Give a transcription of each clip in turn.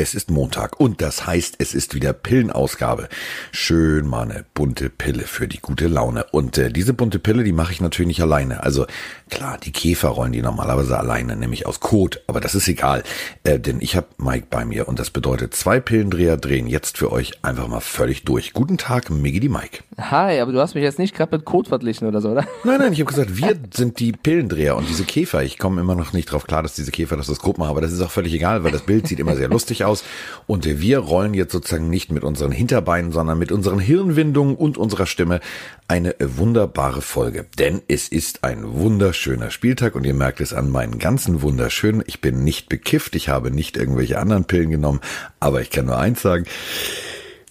Es ist Montag und das heißt, es ist wieder Pillenausgabe. Schön mal eine bunte Pille für die gute Laune. Und äh, diese bunte Pille, die mache ich natürlich nicht alleine. Also klar, die Käfer rollen die normalerweise alleine, nämlich aus Kot. Aber das ist egal, äh, denn ich habe Mike bei mir und das bedeutet, zwei Pillendreher drehen jetzt für euch einfach mal völlig durch. Guten Tag, Miggy die Mike. Hi, aber du hast mich jetzt nicht gerade mit Kot verglichen oder so, oder? Nein, nein, ich habe gesagt, wir sind die Pillendreher und diese Käfer. Ich komme immer noch nicht drauf klar, dass diese Käfer das das Kot machen, aber das ist auch völlig egal, weil das Bild sieht immer sehr lustig aus aus. Und wir rollen jetzt sozusagen nicht mit unseren Hinterbeinen, sondern mit unseren Hirnwindungen und unserer Stimme eine wunderbare Folge. Denn es ist ein wunderschöner Spieltag und ihr merkt es an meinen ganzen wunderschönen. Ich bin nicht bekifft, ich habe nicht irgendwelche anderen Pillen genommen, aber ich kann nur eins sagen.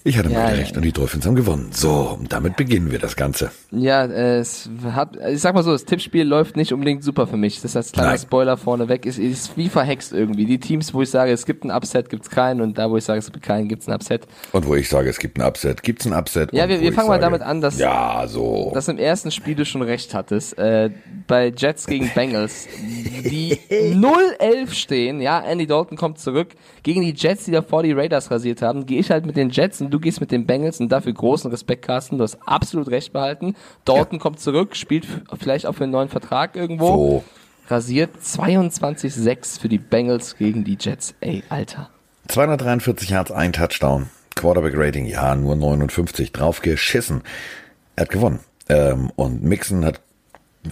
Ich hatte ja, mal recht ja. und die Dolphins haben gewonnen. So, und damit beginnen wir das Ganze. Ja, es hat, ich sag mal so, das Tippspiel läuft nicht unbedingt super für mich. Das heißt, kleiner Nein. Spoiler vorneweg, ist, ist wie verhext irgendwie. Die Teams, wo ich sage, es gibt ein Upset, gibt's keinen und da, wo ich sage, es gibt keinen, gibt's ein Upset. Und wo ich sage, es gibt ein Upset, gibt's ein Upset. Ja, wir, wir fangen mal damit an, dass, ja, so. dass im ersten Spiel du schon recht hattest. Äh, bei Jets gegen Bengals, die 0-11 stehen, ja, Andy Dalton kommt zurück, gegen die Jets, die davor die Raiders rasiert haben, gehe ich halt mit den Jets und du gehst mit den Bengals und dafür großen Respekt, Carsten. Du hast absolut recht behalten. Dalton ja. kommt zurück, spielt vielleicht auch für einen neuen Vertrag irgendwo. So. Rasiert 22-6 für die Bengals gegen die Jets. Ey, Alter. 243 Yards, ein Touchdown. Quarterback Rating, ja, nur 59. Drauf geschissen. Er hat gewonnen. Ähm, und Mixon hat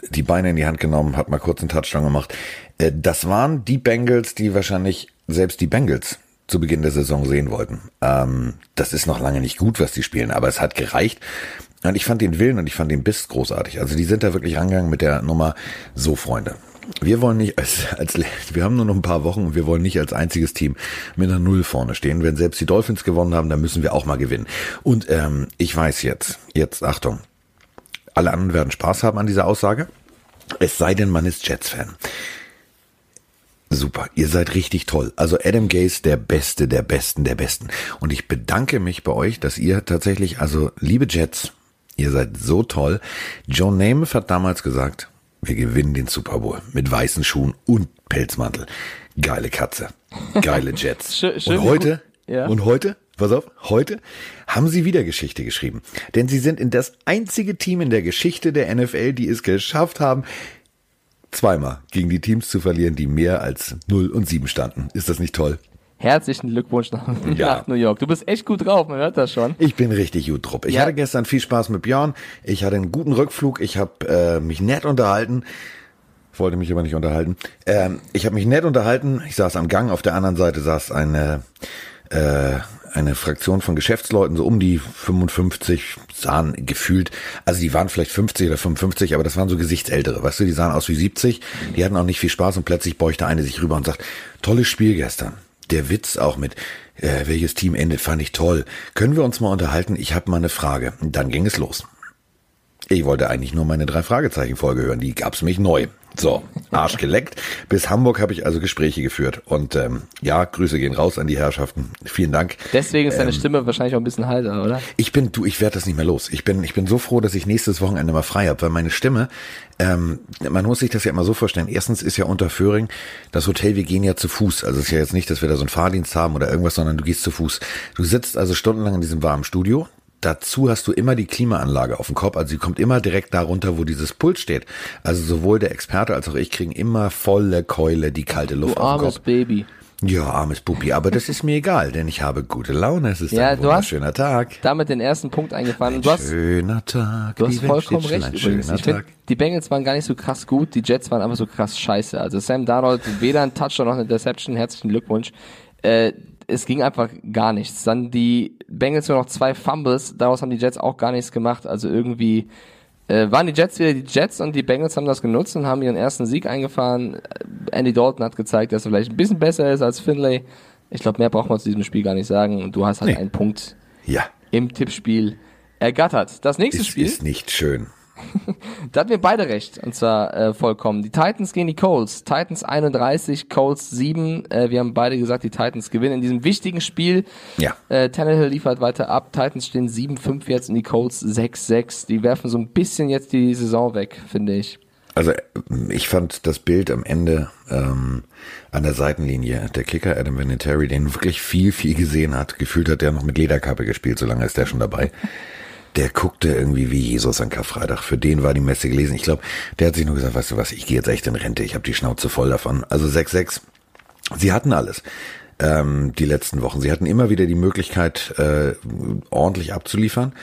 die Beine in die Hand genommen, hat mal kurz einen Touchdown gemacht. Äh, das waren die Bengals, die wahrscheinlich selbst die Bengals zu Beginn der Saison sehen wollten. Ähm, das ist noch lange nicht gut, was die spielen, aber es hat gereicht. Und ich fand den Willen und ich fand den Biss großartig. Also die sind da wirklich rangegangen mit der Nummer so, Freunde. Wir wollen nicht als, als, wir haben nur noch ein paar Wochen und wir wollen nicht als einziges Team mit einer Null vorne stehen. Wenn selbst die Dolphins gewonnen haben, dann müssen wir auch mal gewinnen. Und ähm, ich weiß jetzt, jetzt Achtung, alle anderen werden Spaß haben an dieser Aussage. Es sei denn, man ist Jets-Fan. Super, ihr seid richtig toll. Also Adam Gaze, der Beste, der Besten, der Besten. Und ich bedanke mich bei euch, dass ihr tatsächlich, also liebe Jets, ihr seid so toll. John Namath hat damals gesagt, wir gewinnen den Super Bowl mit weißen Schuhen und Pelzmantel. Geile Katze, geile Jets. und heute, ja. und heute, pass auf, heute haben sie wieder Geschichte geschrieben. Denn sie sind in das einzige Team in der Geschichte der NFL, die es geschafft haben, zweimal gegen die Teams zu verlieren, die mehr als 0 und 7 standen. Ist das nicht toll? Herzlichen Glückwunsch nach, ja. New York. Du bist echt gut drauf, man hört das schon. Ich bin richtig gut drauf. Ich ja. hatte gestern viel Spaß mit Björn. Ich hatte einen guten Rückflug. Ich habe äh, mich nett unterhalten. Wollte mich aber nicht unterhalten. Ähm, ich habe mich nett unterhalten. Ich saß am Gang. Auf der anderen Seite saß eine äh, eine Fraktion von Geschäftsleuten, so um die 55, sahen gefühlt, also die waren vielleicht 50 oder 55, aber das waren so Gesichtsältere, weißt du, die sahen aus wie 70, die hatten auch nicht viel Spaß und plötzlich beuchte eine sich rüber und sagt, tolles Spiel gestern. Der Witz auch mit, äh, welches Team endet, fand ich toll. Können wir uns mal unterhalten? Ich habe mal eine Frage. Dann ging es los. Ich wollte eigentlich nur meine drei Fragezeichen Folge hören, die gab's mich neu. So, Arsch geleckt. Bis Hamburg habe ich also Gespräche geführt. Und ähm, ja, Grüße gehen raus an die Herrschaften. Vielen Dank. Deswegen ist deine ähm, Stimme wahrscheinlich auch ein bisschen heiser, oder? Ich bin, du, ich werde das nicht mehr los. Ich bin, ich bin so froh, dass ich nächstes Wochenende mal frei habe, weil meine Stimme, ähm, man muss sich das ja immer so vorstellen. Erstens ist ja unter Föhring das Hotel, wir gehen ja zu Fuß. Also es ist ja jetzt nicht, dass wir da so einen Fahrdienst haben oder irgendwas, sondern du gehst zu Fuß. Du sitzt also stundenlang in diesem warmen Studio Dazu hast du immer die Klimaanlage auf dem Kopf, also sie kommt immer direkt darunter, wo dieses Pult steht. Also sowohl der Experte als auch ich kriegen immer volle Keule die kalte Luft du auf dem Kopf. Baby. Ja, armes Pupi, aber das ist mir egal, denn ich habe gute Laune. Es ist ja, ein wunderschöner Tag. Damit den ersten Punkt eingefahren. Ein du hast, schöner Tag. Du hast vollkommen recht übrigens. Ich find, die Bengals waren gar nicht so krass gut, die Jets waren einfach so krass scheiße. Also Sam Darnold, weder ein Touchdown noch eine Deception. Herzlichen Glückwunsch. Äh, es ging einfach gar nichts. Dann die Bengals nur noch zwei Fumbles, daraus haben die Jets auch gar nichts gemacht. Also irgendwie äh, waren die Jets wieder die Jets und die Bengals haben das genutzt und haben ihren ersten Sieg eingefahren. Andy Dalton hat gezeigt, dass er vielleicht ein bisschen besser ist als Finlay. Ich glaube, mehr braucht man zu diesem Spiel gar nicht sagen. Und du hast halt nee. einen Punkt ja. im Tippspiel ergattert. Das nächste es Spiel ist nicht schön. da hatten wir beide recht, und zwar äh, vollkommen. Die Titans gegen die Colts. Titans 31, Colts 7. Äh, wir haben beide gesagt, die Titans gewinnen in diesem wichtigen Spiel. Ja. Äh, Tannehill liefert weiter ab. Titans stehen 7-5 jetzt und die Colts 6-6. Die werfen so ein bisschen jetzt die Saison weg, finde ich. Also ich fand das Bild am Ende ähm, an der Seitenlinie, der Kicker Adam Vinatieri, den wirklich viel, viel gesehen hat, gefühlt hat der noch mit Lederkappe gespielt, so lange ist der schon dabei. Der guckte irgendwie wie Jesus an Karfreitag. Für den war die Messe gelesen. Ich glaube, der hat sich nur gesagt, weißt du was, ich gehe jetzt echt in Rente, ich habe die Schnauze voll davon. Also 6-6, sie hatten alles ähm, die letzten Wochen. Sie hatten immer wieder die Möglichkeit, äh, ordentlich abzuliefern.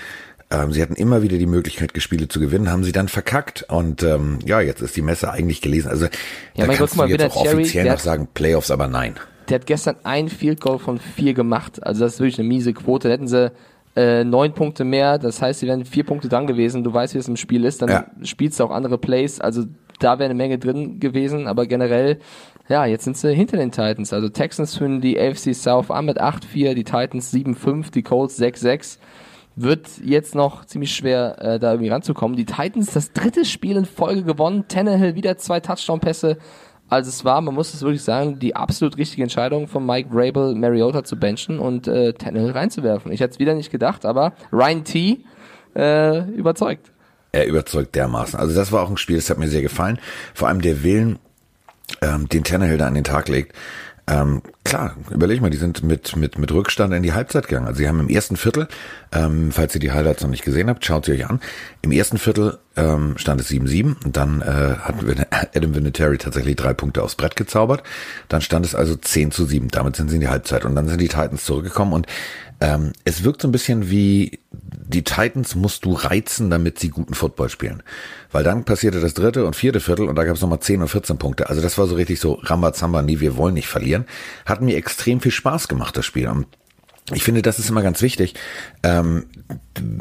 Ähm, sie hatten immer wieder die Möglichkeit, Spiele zu gewinnen, haben sie dann verkackt. Und ähm, ja, jetzt ist die Messe eigentlich gelesen. Also ja, da kannst Gott, du jetzt auch Cherry, offiziell noch sagen, Playoffs, aber nein. Der hat gestern ein Field Goal von vier gemacht. Also das ist wirklich eine miese Quote. Da hätten sie äh, neun Punkte mehr, das heißt, sie wären vier Punkte dran gewesen. Du weißt, wie es im Spiel ist, dann ja. spielst du auch andere Plays. Also da wäre eine Menge drin gewesen, aber generell, ja, jetzt sind sie hinter den Titans. Also Texans führen die AFC South an mit 8-4, die Titans 7-5, die Colts 6-6 wird jetzt noch ziemlich schwer, äh, da irgendwie ranzukommen. Die Titans das dritte Spiel in Folge gewonnen. Tannehill wieder zwei Touchdown-Pässe. Also es war, man muss es wirklich sagen, die absolut richtige Entscheidung von Mike Vrabel, Mariota zu benchen und äh, Tannehill reinzuwerfen. Ich hätte es wieder nicht gedacht, aber Ryan T. Äh, überzeugt. Er überzeugt dermaßen. Also das war auch ein Spiel, das hat mir sehr gefallen. Vor allem der Willen, ähm, den Tannehill da an den Tag legt. Ähm, klar, überleg mal, die sind mit, mit, mit Rückstand in die Halbzeit gegangen. Also sie haben im ersten Viertel, ähm, falls ihr die Highlights noch nicht gesehen habt, schaut sie euch an. Im ersten Viertel ähm, stand es 7-7 und dann äh, hat Adam Vinatieri tatsächlich drei Punkte aufs Brett gezaubert. Dann stand es also 10 zu 7. Damit sind sie in die Halbzeit und dann sind die Titans zurückgekommen und ähm, es wirkt so ein bisschen wie die Titans musst du reizen, damit sie guten Football spielen. Weil dann passierte das dritte und vierte Viertel und da gab es nochmal 10 und 14 Punkte. Also das war so richtig so Rambazamba, nie, wir wollen nicht verlieren. Hat mir extrem viel Spaß gemacht, das Spiel. Ich finde, das ist immer ganz wichtig. Ähm,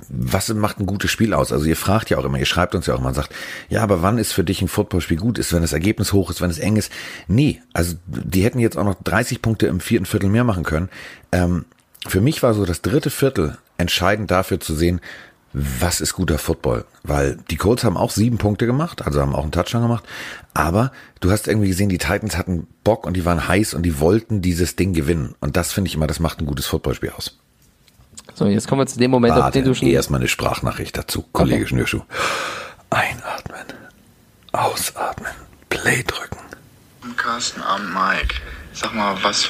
was macht ein gutes Spiel aus? Also ihr fragt ja auch immer, ihr schreibt uns ja auch immer und sagt, ja, aber wann ist für dich ein Footballspiel gut? Ist, wenn das Ergebnis hoch ist, wenn es eng ist? Nee, also die hätten jetzt auch noch 30 Punkte im vierten Viertel mehr machen können. Ähm, für mich war so das dritte Viertel entscheidend dafür zu sehen, was ist guter Football? Weil die Colts haben auch sieben Punkte gemacht, also haben auch einen Touchdown gemacht, aber du hast irgendwie gesehen, die Titans hatten Bock und die waren heiß und die wollten dieses Ding gewinnen. Und das finde ich immer, das macht ein gutes Footballspiel aus. So, jetzt kommen wir zu dem Moment, Warte, auf den du schon... Erstmal eine Sprachnachricht dazu, Kollege okay. Schnürschuh. Einatmen, ausatmen, Play drücken. Carsten Abend, Mike. Sag mal, was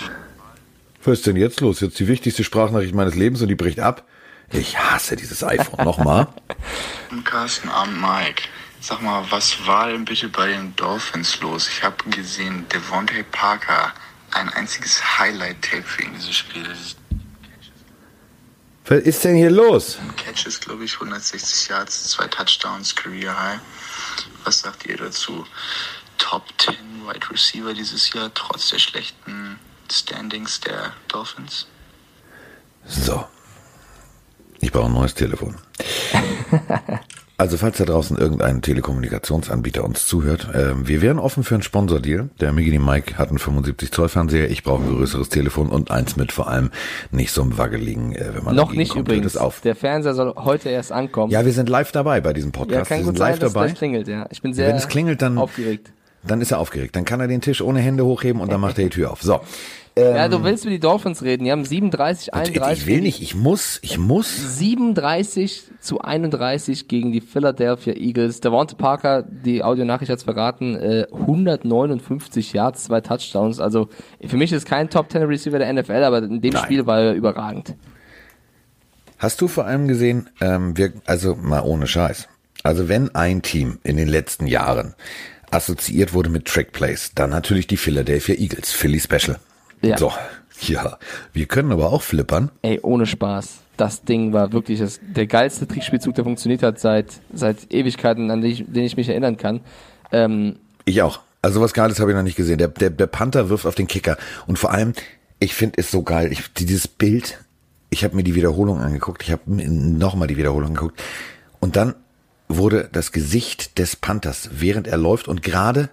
was ist denn jetzt los? Jetzt die wichtigste Sprachnachricht meines Lebens und die bricht ab. Ich hasse dieses iPhone. Nochmal. Carsten Abend, Mike. Sag mal, was war denn bitte bei den Dolphins los? Ich habe gesehen, Devontae Parker, ein einziges Highlight-Tape für ihn dieses Spiel. Was ist denn hier los? Catches, glaube ich, 160 Yards, zwei Touchdowns, Career High. Was sagt ihr dazu? Top 10 Wide Receiver dieses Jahr, trotz der schlechten Standings der Dolphins? So. Ich brauche ein neues Telefon. Also falls da draußen irgendein Telekommunikationsanbieter uns zuhört, äh, wir wären offen für einen Sponsordeal. Der Migini Mike hat einen 75 Zoll Fernseher, ich brauche ein größeres Telefon und eins mit vor allem nicht so einem wackeligen, äh, wenn man noch nicht kommt, übrigens. Auf. Der Fernseher soll heute erst ankommen. Ja, wir sind live dabei bei diesem Podcast. Ja, kann wir sind live sein, dabei. Dass klingelt, ja. Ich bin sehr wenn es klingelt, dann aufgeregt. Dann ist er aufgeregt. Dann kann er den Tisch ohne Hände hochheben und dann macht er die Tür auf. So. Ähm, ja, du willst über die Dolphins reden. Die haben 37, 31. Ich will nicht, ich muss, ich muss. 37 zu 31 gegen die Philadelphia Eagles. Devonta Parker, die Audionachricht hat's verraten, äh, 159 Yards, zwei Touchdowns. Also für mich ist kein Top 10 Receiver der NFL, aber in dem Nein. Spiel war er überragend. Hast du vor allem gesehen, ähm, wir, also mal ohne Scheiß. Also wenn ein Team in den letzten Jahren assoziiert wurde mit Trickplays, dann natürlich die Philadelphia Eagles, Philly Special. Ja. So, ja. Wir können aber auch flippern. Ey, ohne Spaß. Das Ding war wirklich das, der geilste Trickspielzug, der funktioniert hat seit, seit Ewigkeiten, an den ich, den ich mich erinnern kann. Ähm, ich auch. Also was Geiles habe ich noch nicht gesehen. Der, der, der Panther wirft auf den Kicker. Und vor allem, ich finde es so geil. Ich, dieses Bild, ich habe mir die Wiederholung angeguckt. Ich habe nochmal die Wiederholung angeguckt. Und dann wurde das Gesicht des Panthers, während er läuft und gerade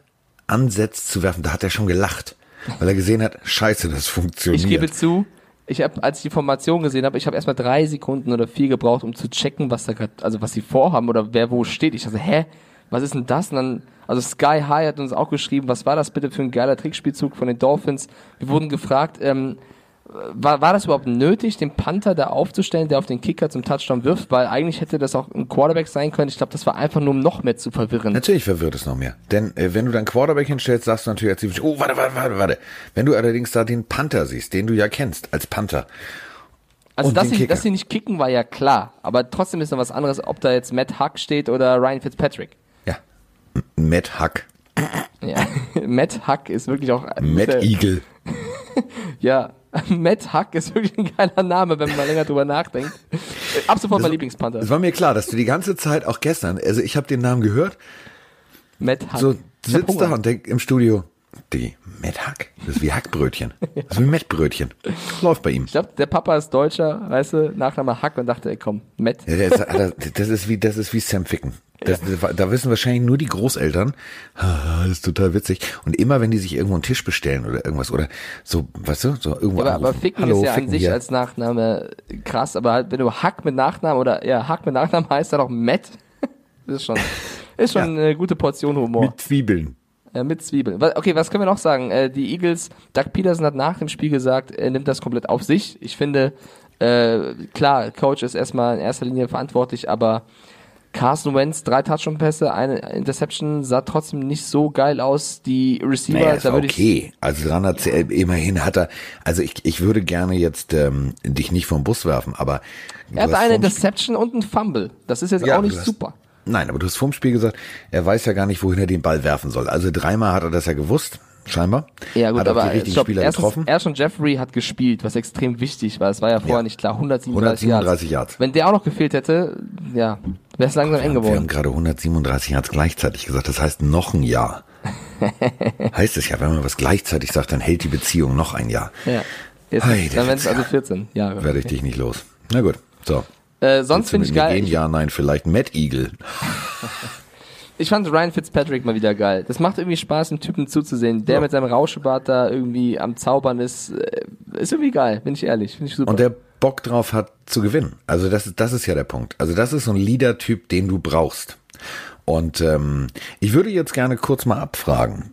ansetzt zu werfen, da hat er schon gelacht weil er gesehen hat, scheiße, das funktioniert. Ich gebe zu, ich habe, als ich die Formation gesehen habe, ich habe erstmal drei Sekunden oder vier gebraucht, um zu checken, was da gerade, also was sie vorhaben oder wer wo steht. Ich dachte, hä, was ist denn das? Und dann, also Sky High hat uns auch geschrieben, was war das bitte für ein geiler Trickspielzug von den Dolphins? Wir wurden gefragt, ähm, war, war das überhaupt nötig, den Panther da aufzustellen, der auf den Kicker zum Touchdown wirft? Weil eigentlich hätte das auch ein Quarterback sein können. Ich glaube, das war einfach nur um noch mehr zu verwirren. Natürlich verwirrt es noch mehr. Denn äh, wenn du dann Quarterback hinstellst, sagst du natürlich als oh, warte, warte, warte, warte. Wenn du allerdings da den Panther siehst, den du ja kennst als Panther. Also, dass sie, dass sie nicht kicken, war ja klar. Aber trotzdem ist noch was anderes, ob da jetzt Matt Huck steht oder Ryan Fitzpatrick. Ja. Matt Huck. Ja, Matt Huck ist wirklich auch. Matt Eagle. ja, Matt Huck ist wirklich ein geiler Name, wenn man länger drüber nachdenkt. Ab sofort mein Lieblingspanther. Es war mir klar, dass du die ganze Zeit, auch gestern, also ich habe den Namen gehört. Matt Huck. So sitzt da und denkt im Studio, die Matt Hack. Das ist wie Hackbrötchen. Das ist wie Mettbrötchen. Läuft bei ihm. Ich glaube, der Papa ist Deutscher, weißt du, Nachname Hack und dachte, ey, komm, Matt. Ja, ist, das ist wie, das ist wie Sam Ficken. Das, ja. Da wissen wahrscheinlich nur die Großeltern, das ist total witzig. Und immer, wenn die sich irgendwo einen Tisch bestellen oder irgendwas oder so, weißt du, so irgendwo. Ja, aber, aber Ficken Hallo, ist ja Ficken an sich hier. als Nachname krass, aber halt, wenn du Hack mit Nachnamen oder ja, Hack mit Nachnamen heißt dann auch Matt, das ist schon, ist schon ja. eine gute Portion Humor. Mit Zwiebeln. Äh, mit Zwiebeln. Okay, was können wir noch sagen? Äh, die Eagles, Doug Peterson hat nach dem Spiel gesagt, er nimmt das komplett auf sich. Ich finde, äh, klar, Coach ist erstmal in erster Linie verantwortlich, aber Carson Wentz, drei Touchdown-Pässe, eine Interception, sah trotzdem nicht so geil aus. Die Receiver, naja, da würde okay. Also dran hat immerhin hat er, also ich, ich würde gerne jetzt ähm, dich nicht vom Bus werfen, aber er hatte eine Interception und ein Fumble. Das ist jetzt ja, auch nicht super. Nein, aber du hast vorm Spiel gesagt, er weiß ja gar nicht, wohin er den Ball werfen soll. Also dreimal hat er das ja gewusst, scheinbar. Ja gut, hat aber die richtigen glaub, Spieler erstens, getroffen. Er schon Jeffrey hat gespielt, was extrem wichtig war. Es war ja vorher ja. nicht klar. 137, 137 Yards. Yards. Wenn der auch noch gefehlt hätte, ja, wäre es langsam eng geworden. Wir haben gerade 137 Yards gleichzeitig gesagt. Das heißt noch ein Jahr. heißt es ja, wenn man was gleichzeitig sagt, dann hält die Beziehung noch ein Jahr. Ja. Jetzt, hey, dann wären es also 14 Jahre. Werde ich dich nicht los. Na gut, so. Äh, sonst finde ich geil. Gehen? Ja, nein, vielleicht Matt Eagle. ich fand Ryan Fitzpatrick mal wieder geil. Das macht irgendwie Spaß, einen Typen zuzusehen, der ja. mit seinem Rauschebart da irgendwie am Zaubern ist. Äh, ist irgendwie geil, bin ich ehrlich. Finde ich super. Und der Bock drauf hat zu gewinnen. Also das, das ist ja der Punkt. Also das ist so ein Leader-Typ, den du brauchst. Und ähm, ich würde jetzt gerne kurz mal abfragen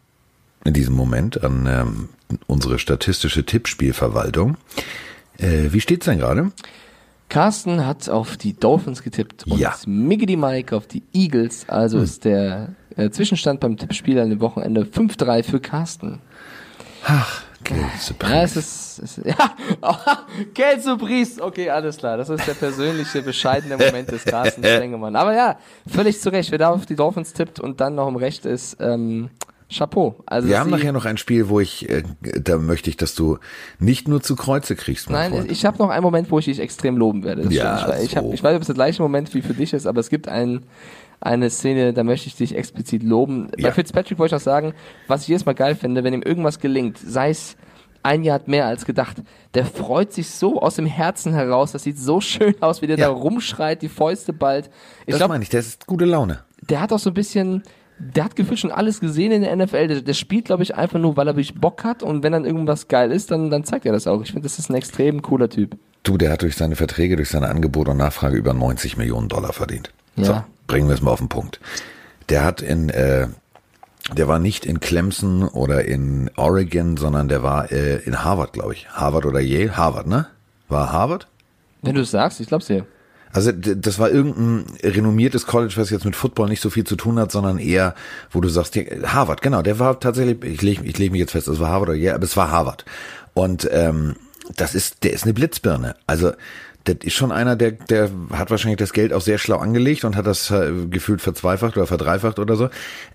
in diesem Moment an ähm, unsere statistische Tippspielverwaltung. Äh, wie steht's denn gerade? Carsten hat auf die Dolphins getippt und ja. Miggity Mike auf die Eagles. Also hm. ist der äh, Zwischenstand beim Tippspiel an dem Wochenende 5-3 für Carsten. Ach, Geld Ja, es ist, es ist ja, Geld Surprise. Okay, alles klar. Das ist der persönliche, bescheidene Moment des Carsten Spengemann. Aber ja, völlig zu Recht. Wer da auf die Dolphins tippt und dann noch im Recht ist, ähm, Chapeau. Also wir haben nachher noch ein Spiel, wo ich, äh, da möchte ich, dass du nicht nur zu Kreuze kriegst. Nein, Freund. ich habe noch einen Moment, wo ich dich extrem loben werde. Das ja, ich, so. hab, ich weiß nicht, ob es der gleiche Moment wie für dich ist, aber es gibt einen, eine Szene, da möchte ich dich explizit loben. Ja. Bei Fitzpatrick wollte ich auch sagen, was ich jedes Mal geil finde, wenn ihm irgendwas gelingt, sei es ein Jahr mehr als gedacht. Der freut sich so aus dem Herzen heraus. Das sieht so schön aus, wie der ja. da rumschreit, die Fäuste bald. Ich das glaub, meine ich, der ist gute Laune. Der hat auch so ein bisschen, der hat gefühlt schon alles gesehen in der NFL. Der, der spielt, glaube ich, einfach nur, weil er wirklich Bock hat. Und wenn dann irgendwas geil ist, dann, dann zeigt er das auch. Ich finde, das ist ein extrem cooler Typ. Du, der hat durch seine Verträge, durch seine Angebote und Nachfrage über 90 Millionen Dollar verdient. Ja. So, bringen wir es mal auf den Punkt. Der hat in, äh, der war nicht in Clemson oder in Oregon, sondern der war äh, in Harvard, glaube ich. Harvard oder Yale? Harvard, ne? War Harvard? Wenn du es sagst, ich glaub's dir. Also das war irgendein renommiertes College, was jetzt mit Football nicht so viel zu tun hat, sondern eher, wo du sagst, Harvard, genau, der war tatsächlich, ich lege ich leg mich jetzt fest, das war Harvard oder ja, aber es war Harvard. Und ähm, das ist, der ist eine Blitzbirne. Also das ist schon einer, der, der hat wahrscheinlich das Geld auch sehr schlau angelegt und hat das äh, gefühlt verzweifacht oder verdreifacht oder so.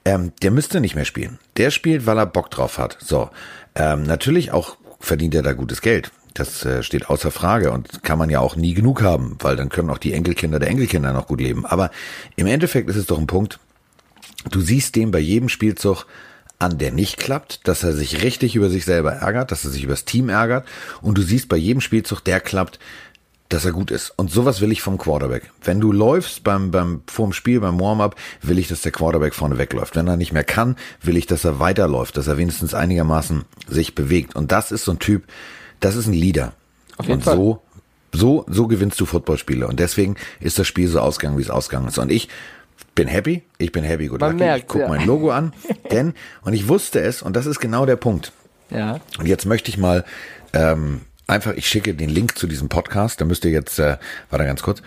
Ähm, der müsste nicht mehr spielen. Der spielt, weil er Bock drauf hat. So, ähm, natürlich auch verdient er da gutes Geld. Das äh, steht außer Frage und kann man ja auch nie genug haben, weil dann können auch die Enkelkinder der Enkelkinder noch gut leben. Aber im Endeffekt ist es doch ein Punkt, du siehst dem bei jedem Spielzug an, der nicht klappt, dass er sich richtig über sich selber ärgert, dass er sich über das Team ärgert und du siehst bei jedem Spielzug, der klappt, dass er gut ist. Und sowas will ich vom Quarterback. Wenn du läufst beim, beim, vorm Spiel, beim Warm-up, will ich, dass der Quarterback vorne wegläuft. Wenn er nicht mehr kann, will ich, dass er weiterläuft, dass er wenigstens einigermaßen sich bewegt. Und das ist so ein Typ, das ist ein Leader. Auf jeden und Fall. so, so, so gewinnst du Footballspiele. Und deswegen ist das Spiel so ausgegangen, wie es ausgegangen ist. Und ich bin happy. Ich bin happy, gut. Man merkt, ich guck ja. mein Logo an. Denn, und ich wusste es, und das ist genau der Punkt. Ja. Und jetzt möchte ich mal, ähm, einfach, ich schicke den Link zu diesem Podcast, da müsst ihr jetzt, äh, warte ganz kurz.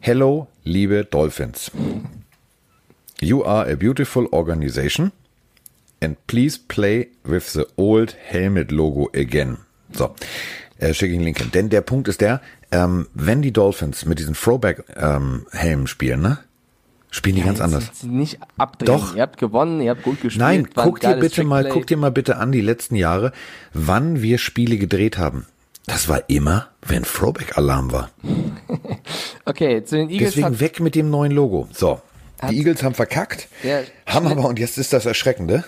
Hello, liebe Dolphins. You are a beautiful organization and please play with the old helmet logo again. So, äh, schicke ich den Link hin. Denn der Punkt ist der, ähm, wenn die Dolphins mit diesen Throwback-Helmen ähm, spielen, ne? Spielen die ja, ganz anders. Nicht abdrehen. Doch. Ihr habt gewonnen, ihr habt gut gespielt. Nein, guck dir bitte mal, guck dir mal bitte an die letzten Jahre, wann wir Spiele gedreht haben. Das war immer, wenn Throwback-Alarm war. okay, zu den Eagles. Deswegen weg mit dem neuen Logo. So. Die Eagles haben verkackt, ja, haben aber, und jetzt ist das Erschreckende,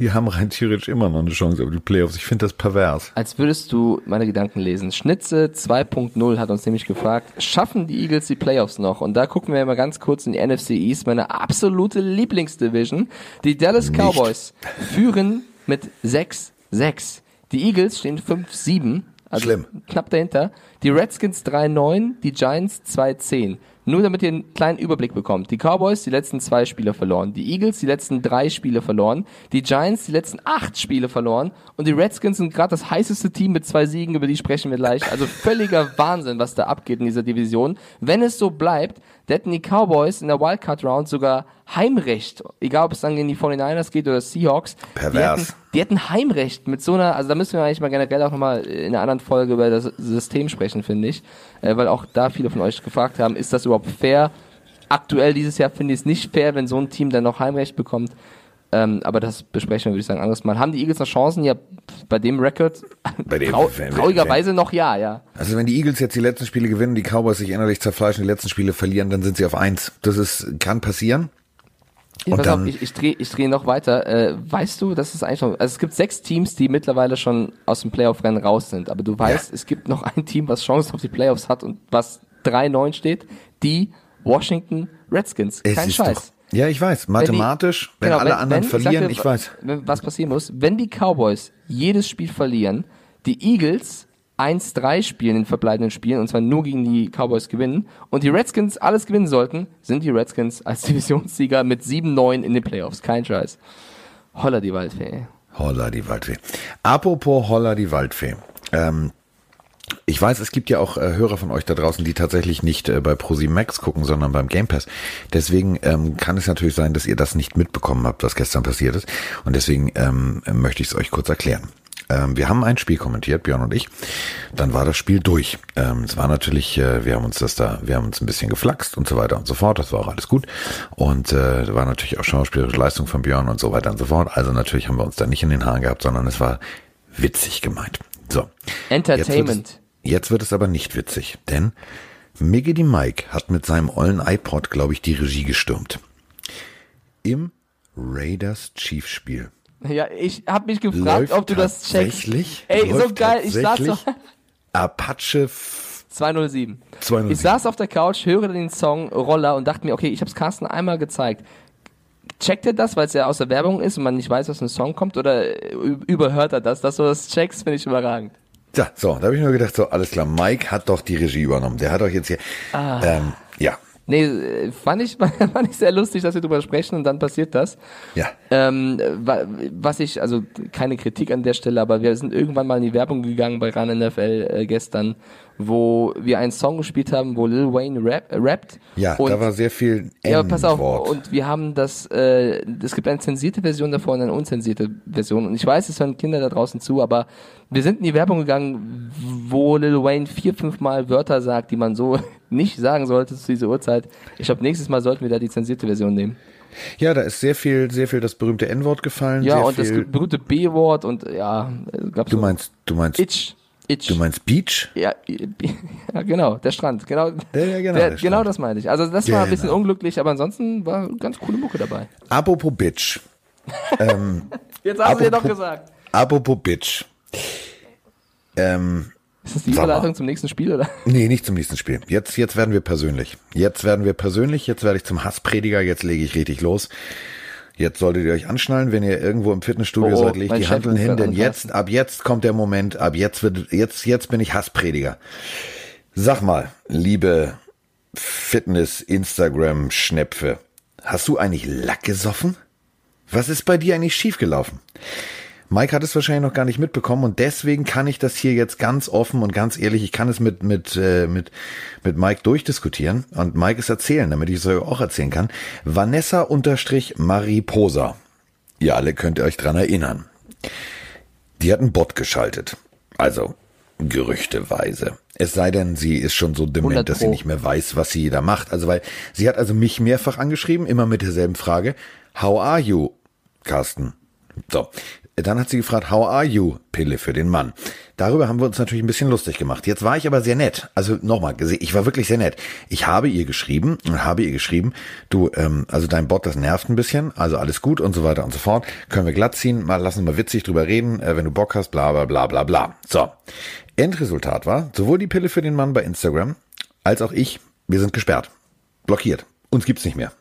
die haben rein theoretisch immer noch eine Chance auf die Playoffs. Ich finde das pervers. Als würdest du meine Gedanken lesen. Schnitze 2.0 hat uns nämlich gefragt, schaffen die Eagles die Playoffs noch? Und da gucken wir mal ganz kurz in die NFC East, meine absolute Lieblingsdivision. Die Dallas Nicht. Cowboys führen mit 6-6. Die Eagles stehen 5-7. Also Schlimm. knapp dahinter. Die Redskins 3-9, die Giants 2-10. Nur damit ihr einen kleinen Überblick bekommt. Die Cowboys die letzten zwei Spiele verloren. Die Eagles die letzten drei Spiele verloren. Die Giants die letzten acht Spiele verloren. Und die Redskins sind gerade das heißeste Team mit zwei Siegen, über die sprechen wir gleich. Also völliger Wahnsinn, was da abgeht in dieser Division. Wenn es so bleibt, hätten die Cowboys in der Wildcard Round sogar Heimrecht. Egal, ob es dann gegen die 49ers geht oder Seahawks. Pervers. Die hätten, die hätten Heimrecht mit so einer, also da müssen wir eigentlich mal generell auch nochmal in einer anderen Folge über das System sprechen, finde ich. Äh, weil auch da viele von euch gefragt haben, ist das überhaupt fair? Aktuell dieses Jahr finde ich es nicht fair, wenn so ein Team dann noch Heimrecht bekommt. Ähm, aber das besprechen wir, würde ich sagen, anderes Mal. Haben die Eagles noch Chancen? Ja, bei dem Record bei dem, trau wenn, traurigerweise wenn, noch ja, ja. Also wenn die Eagles jetzt die letzten Spiele gewinnen, die Cowboys sich innerlich zerfleischen, die letzten Spiele verlieren, dann sind sie auf eins. Das ist, kann passieren. Ja, pass auf, ich, ich drehe ich dreh noch weiter. Äh, weißt du, das ist eigentlich noch, also es gibt sechs Teams, die mittlerweile schon aus dem Playoff-Rennen raus sind, aber du weißt, ja. es gibt noch ein Team, was Chancen auf die Playoffs hat und was 3-9 steht, die Washington Redskins. Kein Scheiß. Doch, ja, ich weiß. Mathematisch, wenn, die, wenn genau, alle wenn, anderen wenn, verlieren, ich, dir, ich weiß. Was passieren muss, wenn die Cowboys jedes Spiel verlieren, die Eagles 1-3 spielen in verbleibenden Spielen, und zwar nur gegen die Cowboys gewinnen, und die Redskins alles gewinnen sollten, sind die Redskins als Divisionssieger mit 7-9 in den Playoffs. Kein Scheiß. Holla die Waldfee. Holla die Waldfee. Apropos Holla die Waldfee. Ähm, ich weiß, es gibt ja auch äh, Hörer von euch da draußen, die tatsächlich nicht äh, bei ProSimax gucken, sondern beim Game Pass. Deswegen ähm, kann es natürlich sein, dass ihr das nicht mitbekommen habt, was gestern passiert ist. Und deswegen ähm, möchte ich es euch kurz erklären. Ähm, wir haben ein Spiel kommentiert, Björn und ich. Dann war das Spiel durch. Ähm, es war natürlich, äh, wir haben uns das da, wir haben uns ein bisschen geflaxt und so weiter und so fort. Das war auch alles gut. Und äh, war natürlich auch schauspielerische Leistung von Björn und so weiter und so fort. Also natürlich haben wir uns da nicht in den Haaren gehabt, sondern es war witzig gemeint. So. Entertainment. Jetzt wird es aber nicht witzig, denn Miggity Mike hat mit seinem ollen iPod, glaube ich, die Regie gestürmt. Im Raiders Chief Spiel. Ja, ich habe mich gefragt, Läuft ob du das checkst. Tatsächlich? Ey, so geil, ich saß so Apache 207. 207. Ich saß auf der Couch, höre den Song Roller und dachte mir, okay, ich habe es Carsten einmal gezeigt. Checkt er das, weil es ja aus der Werbung ist und man nicht weiß, was ein Song kommt, oder überhört er das? Dass du das checkst, finde ich überragend. Ja, so, da habe ich nur gedacht, so, alles klar, Mike hat doch die Regie übernommen. Der hat doch jetzt hier, ah. ähm, ja. Nee, fand ich, fand ich sehr lustig, dass wir drüber sprechen und dann passiert das. Ja. Ähm, was ich, also keine Kritik an der Stelle, aber wir sind irgendwann mal in die Werbung gegangen bei RAN NFL äh, gestern wo wir einen Song gespielt haben, wo Lil Wayne rap, äh, rappt. Ja, und, da war sehr viel Ja, pass auf. Und wir haben das, äh, es gibt eine zensierte Version davon und eine unzensierte Version. Und ich weiß, es hören Kinder da draußen zu, aber wir sind in die Werbung gegangen, wo Lil Wayne vier, fünf Mal Wörter sagt, die man so nicht sagen sollte zu dieser Uhrzeit. Ich glaube, nächstes Mal sollten wir da die zensierte Version nehmen. Ja, da ist sehr viel, sehr viel das berühmte N-Wort gefallen. Ja, und das berühmte B-Wort und ja, gab's Du meinst, du meinst Itch. Itch. Du meinst Beach? Ja, ja genau, der Strand. Genau, ja, ja, genau, der, genau das meine ich. Also das war ein bisschen genau. unglücklich, aber ansonsten war ganz coole Mucke dabei. Apropos Bitch. ähm, Jetzt hast du dir doch gesagt. Apropos Bitch. Ähm, ist das die Überleitung zum nächsten Spiel, oder? Nee, nicht zum nächsten Spiel. Jetzt, jetzt werden wir persönlich. Jetzt werden wir persönlich, jetzt werde ich zum Hassprediger, jetzt lege ich richtig los. Jetzt solltet ihr euch anschnallen, wenn ihr irgendwo im Fitnessstudio oh, seid, legt die Handeln hin, denn jetzt, ab jetzt kommt der Moment, ab jetzt wird, jetzt, jetzt bin ich Hassprediger. Sag mal, liebe Fitness, Instagram, Schnepfe, hast du eigentlich Lack gesoffen? Was ist bei dir eigentlich schiefgelaufen? Mike hat es wahrscheinlich noch gar nicht mitbekommen und deswegen kann ich das hier jetzt ganz offen und ganz ehrlich, ich kann es mit mit äh, mit mit Mike durchdiskutieren und Mike es erzählen, damit ich es euch auch erzählen kann. Vanessa unterstrich Mariposa. Ihr alle könnt ihr euch dran erinnern. Die hat einen Bot geschaltet. Also gerüchteweise. Es sei denn, sie ist schon so dement, dass sie nicht mehr weiß, was sie da macht. Also weil sie hat also mich mehrfach angeschrieben, immer mit derselben Frage. How are you, Carsten? So, dann hat sie gefragt, how are you? Pille für den Mann. Darüber haben wir uns natürlich ein bisschen lustig gemacht. Jetzt war ich aber sehr nett. Also nochmal, ich war wirklich sehr nett. Ich habe ihr geschrieben und habe ihr geschrieben, du, ähm, also dein Bot, das nervt ein bisschen, also alles gut und so weiter und so fort. Können wir glatt ziehen, mal lassen wir witzig drüber reden, äh, wenn du Bock hast, bla bla bla bla bla. So. Endresultat war, sowohl die Pille für den Mann bei Instagram, als auch ich, wir sind gesperrt. Blockiert. Uns gibt's nicht mehr.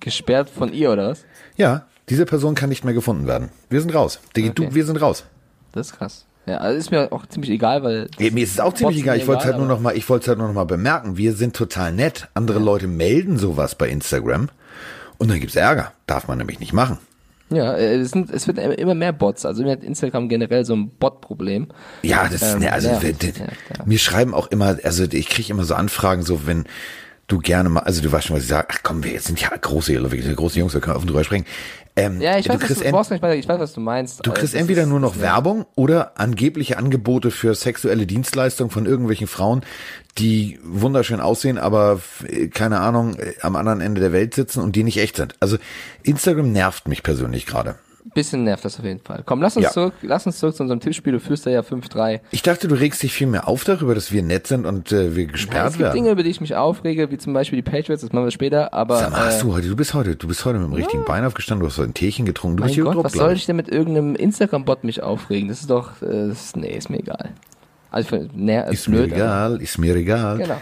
Gesperrt von ihr, oder was? Ja, diese Person kann nicht mehr gefunden werden. Wir sind raus. Die, okay. du, wir sind raus. Das ist krass. Ja, also ist mir auch ziemlich egal, weil. Ja, mir ist es auch ziemlich egal. Ich wollte halt nur noch mal, ich wollte halt nur noch mal bemerken. Wir sind total nett. Andere ja. Leute melden sowas bei Instagram und dann gibt's Ärger. Darf man nämlich nicht machen. Ja, äh, es, sind, es wird immer mehr Bots. Also mir hat Instagram generell so ein Bot-Problem. Ja, das ist, ähm, ne, also ja, wenn, ja, mir schreiben auch immer, also ich kriege immer so Anfragen, so wenn du gerne mal, also du weißt schon, was ich sage, ach komm, wir sind ja große, große Jungs, wir können offen drüber sprechen. Ähm, ja, ich weiß, du kriegst was du, nicht, ich weiß, was du meinst. Du äh, kriegst entweder nur noch Werbung oder angebliche Angebote für sexuelle Dienstleistungen von irgendwelchen Frauen, die wunderschön aussehen, aber keine Ahnung, äh, am anderen Ende der Welt sitzen und die nicht echt sind. Also Instagram nervt mich persönlich gerade. Bisschen nervt das auf jeden Fall. Komm, lass uns ja. zurück, lass uns zurück zu unserem Tippspiel. Du führst da ja 5-3. Ich dachte, du regst dich viel mehr auf darüber, dass wir nett sind und äh, wir gesperrt ja, es gibt werden. Dinge, über die ich mich aufrege, wie zum Beispiel die Patriots, das machen wir später, aber. Sag mal, hast äh, du heute, du bist heute, du bist heute mit dem richtigen ja. Bein aufgestanden, du hast heute ein Teechen getrunken, du mein bist hier Gott, was soll ich denn mit irgendeinem Instagram-Bot mich aufregen? Das ist doch, äh, nee, ist mir egal. Also, ne, ist, ist blöd, mir egal, ist mir egal. Genau.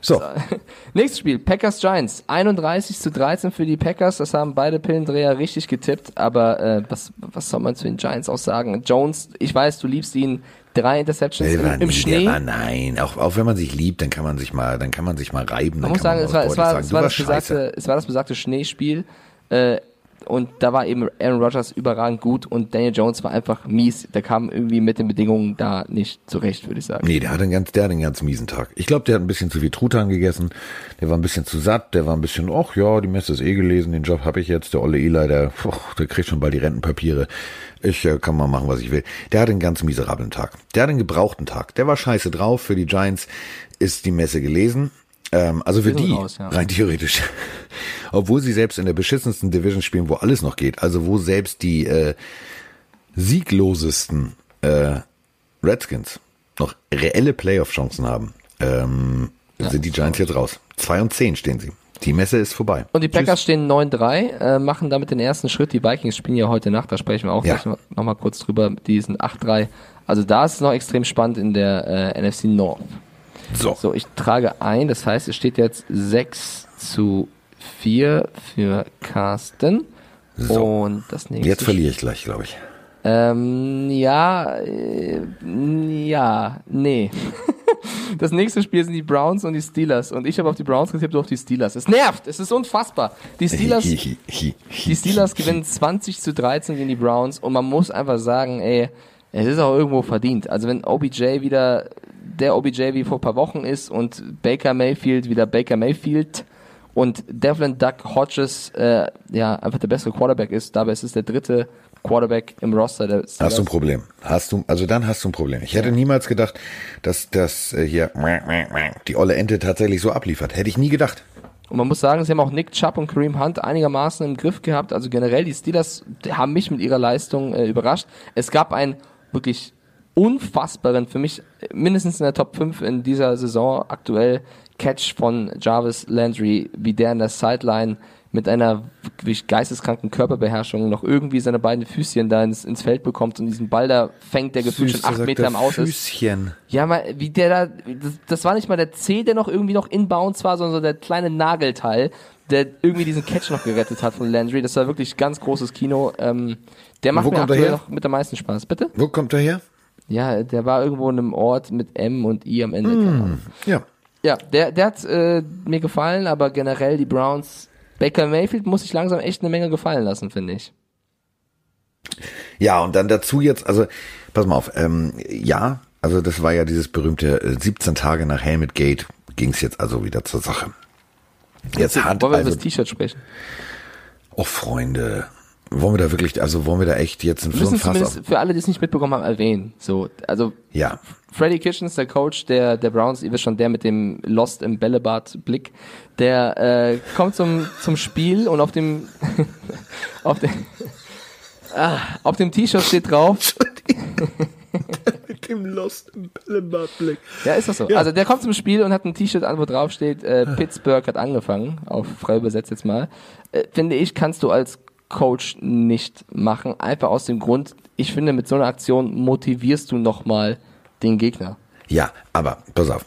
So. Nächstes Spiel, Packers Giants. 31 zu 13 für die Packers. Das haben beide Pillendreher richtig getippt. Aber äh, was, was soll man zu den Giants auch sagen? Jones, ich weiß, du liebst ihn. Drei Interceptions im, im nie, Schnee. War, nein, auch, auch wenn man sich liebt, dann kann man sich mal, dann kann man sich mal reiben. Man muss sagen, es war, es war, es war, das besagte, es war das besagte Schneespiel. Äh, und da war eben Aaron Rodgers überragend gut und Daniel Jones war einfach mies. Der kam irgendwie mit den Bedingungen da nicht zurecht, würde ich sagen. Nee, der hat einen ganz, der hat einen ganz miesen Tag. Ich glaube, der hat ein bisschen zu viel Truthahn gegessen. Der war ein bisschen zu satt. Der war ein bisschen, ach ja, die Messe ist eh gelesen. Den Job habe ich jetzt. Der olle Eli, der, oh, der kriegt schon bald die Rentenpapiere. Ich äh, kann mal machen, was ich will. Der hat einen ganz miserablen Tag. Der hat einen gebrauchten Tag. Der war scheiße drauf. Für die Giants ist die Messe gelesen. Ähm, also für die, raus, ja. rein theoretisch. Obwohl sie selbst in der beschissensten Division spielen, wo alles noch geht. Also wo selbst die äh, sieglosesten äh, Redskins noch reelle Playoff-Chancen haben, ähm, ja, sind die Giants jetzt raus. 2 und 10 stehen sie. Die Messe ist vorbei. Und die Packers Tschüss. stehen 9-3, äh, machen damit den ersten Schritt. Die Vikings spielen ja heute Nacht, da sprechen wir auch ja. gleich noch mal kurz drüber. Die sind 8-3. Also da ist es noch extrem spannend in der äh, NFC North. So. So, ich trage ein, das heißt, es steht jetzt 6 zu 4 für Carsten. So. Und das nächste. Jetzt verliere ich gleich, glaube ich. Ähm, ja, äh, ja, nee. das nächste Spiel sind die Browns und die Steelers. Und ich habe auf die Browns getippt, du auf die Steelers. Es nervt, es ist unfassbar. Die Steelers, die Steelers gewinnen 20 zu 13 gegen die Browns und man muss einfach sagen, ey, es ist auch irgendwo verdient. Also wenn OBJ wieder der OBJ wie vor ein paar Wochen ist und Baker Mayfield wieder Baker Mayfield und Devlin Duck Hodges äh, ja einfach der bessere Quarterback ist, dabei ist es der dritte Quarterback im Roster. Der hast du ein Problem? Hast du also dann hast du ein Problem. Ich hätte ja. niemals gedacht, dass das äh, hier die olle Ente tatsächlich so abliefert. Hätte ich nie gedacht. Und man muss sagen, sie haben auch Nick Chubb und Kareem Hunt einigermaßen im Griff gehabt. Also generell, die Steelers haben mich mit ihrer Leistung äh, überrascht. Es gab ein wirklich unfassbaren, für mich mindestens in der Top 5 in dieser Saison aktuell Catch von Jarvis Landry, wie der in der Sideline mit einer wirklich geisteskranken Körperbeherrschung noch irgendwie seine beiden Füßchen da ins, ins Feld bekommt und diesen Ball da fängt, der gefühlt schon acht Meter im Aus Füßchen. ist. Ja, mal, wie der da, das, das war nicht mal der C, der noch irgendwie noch inbounds war, sondern so der kleine Nagelteil, der irgendwie diesen Catch noch gerettet hat von Landry. Das war wirklich ganz großes Kino. Ähm, der macht mir aktuell noch mit am meisten Spaß. Bitte? Wo kommt er her? Ja, der war irgendwo in einem Ort mit M und I am Ende. Mm, ja. Ja, der, der hat äh, mir gefallen, aber generell die Browns, Baker Mayfield muss sich langsam echt eine Menge gefallen lassen, finde ich. Ja, und dann dazu jetzt, also, pass mal auf, ähm, ja, also das war ja dieses berühmte äh, 17 Tage nach Helmet Gate, ging es jetzt also wieder zur Sache. Jetzt hat Wollen wir also, über das T-Shirt sprechen? Oh, Freunde, wollen wir da wirklich, also wollen wir da echt jetzt ein Fass auf? Für alle, die es nicht mitbekommen haben, erwähnen. So, also ja. Freddy Kitchens, der Coach der der Browns, ihr wisst schon, der mit dem Lost im Bällebad Blick, der äh, kommt zum zum Spiel und auf dem auf dem ah, auf dem T-Shirt steht drauf. mit dem Lost im Blick. Ja, ist das so. Ja. Also der kommt zum Spiel und hat ein T-Shirt an, wo drauf steht, äh, Pittsburgh hat angefangen, auf frei übersetzt jetzt mal. Äh, finde ich, kannst du als Coach nicht machen. Einfach aus dem Grund, ich finde, mit so einer Aktion motivierst du nochmal den Gegner. Ja, aber pass auf.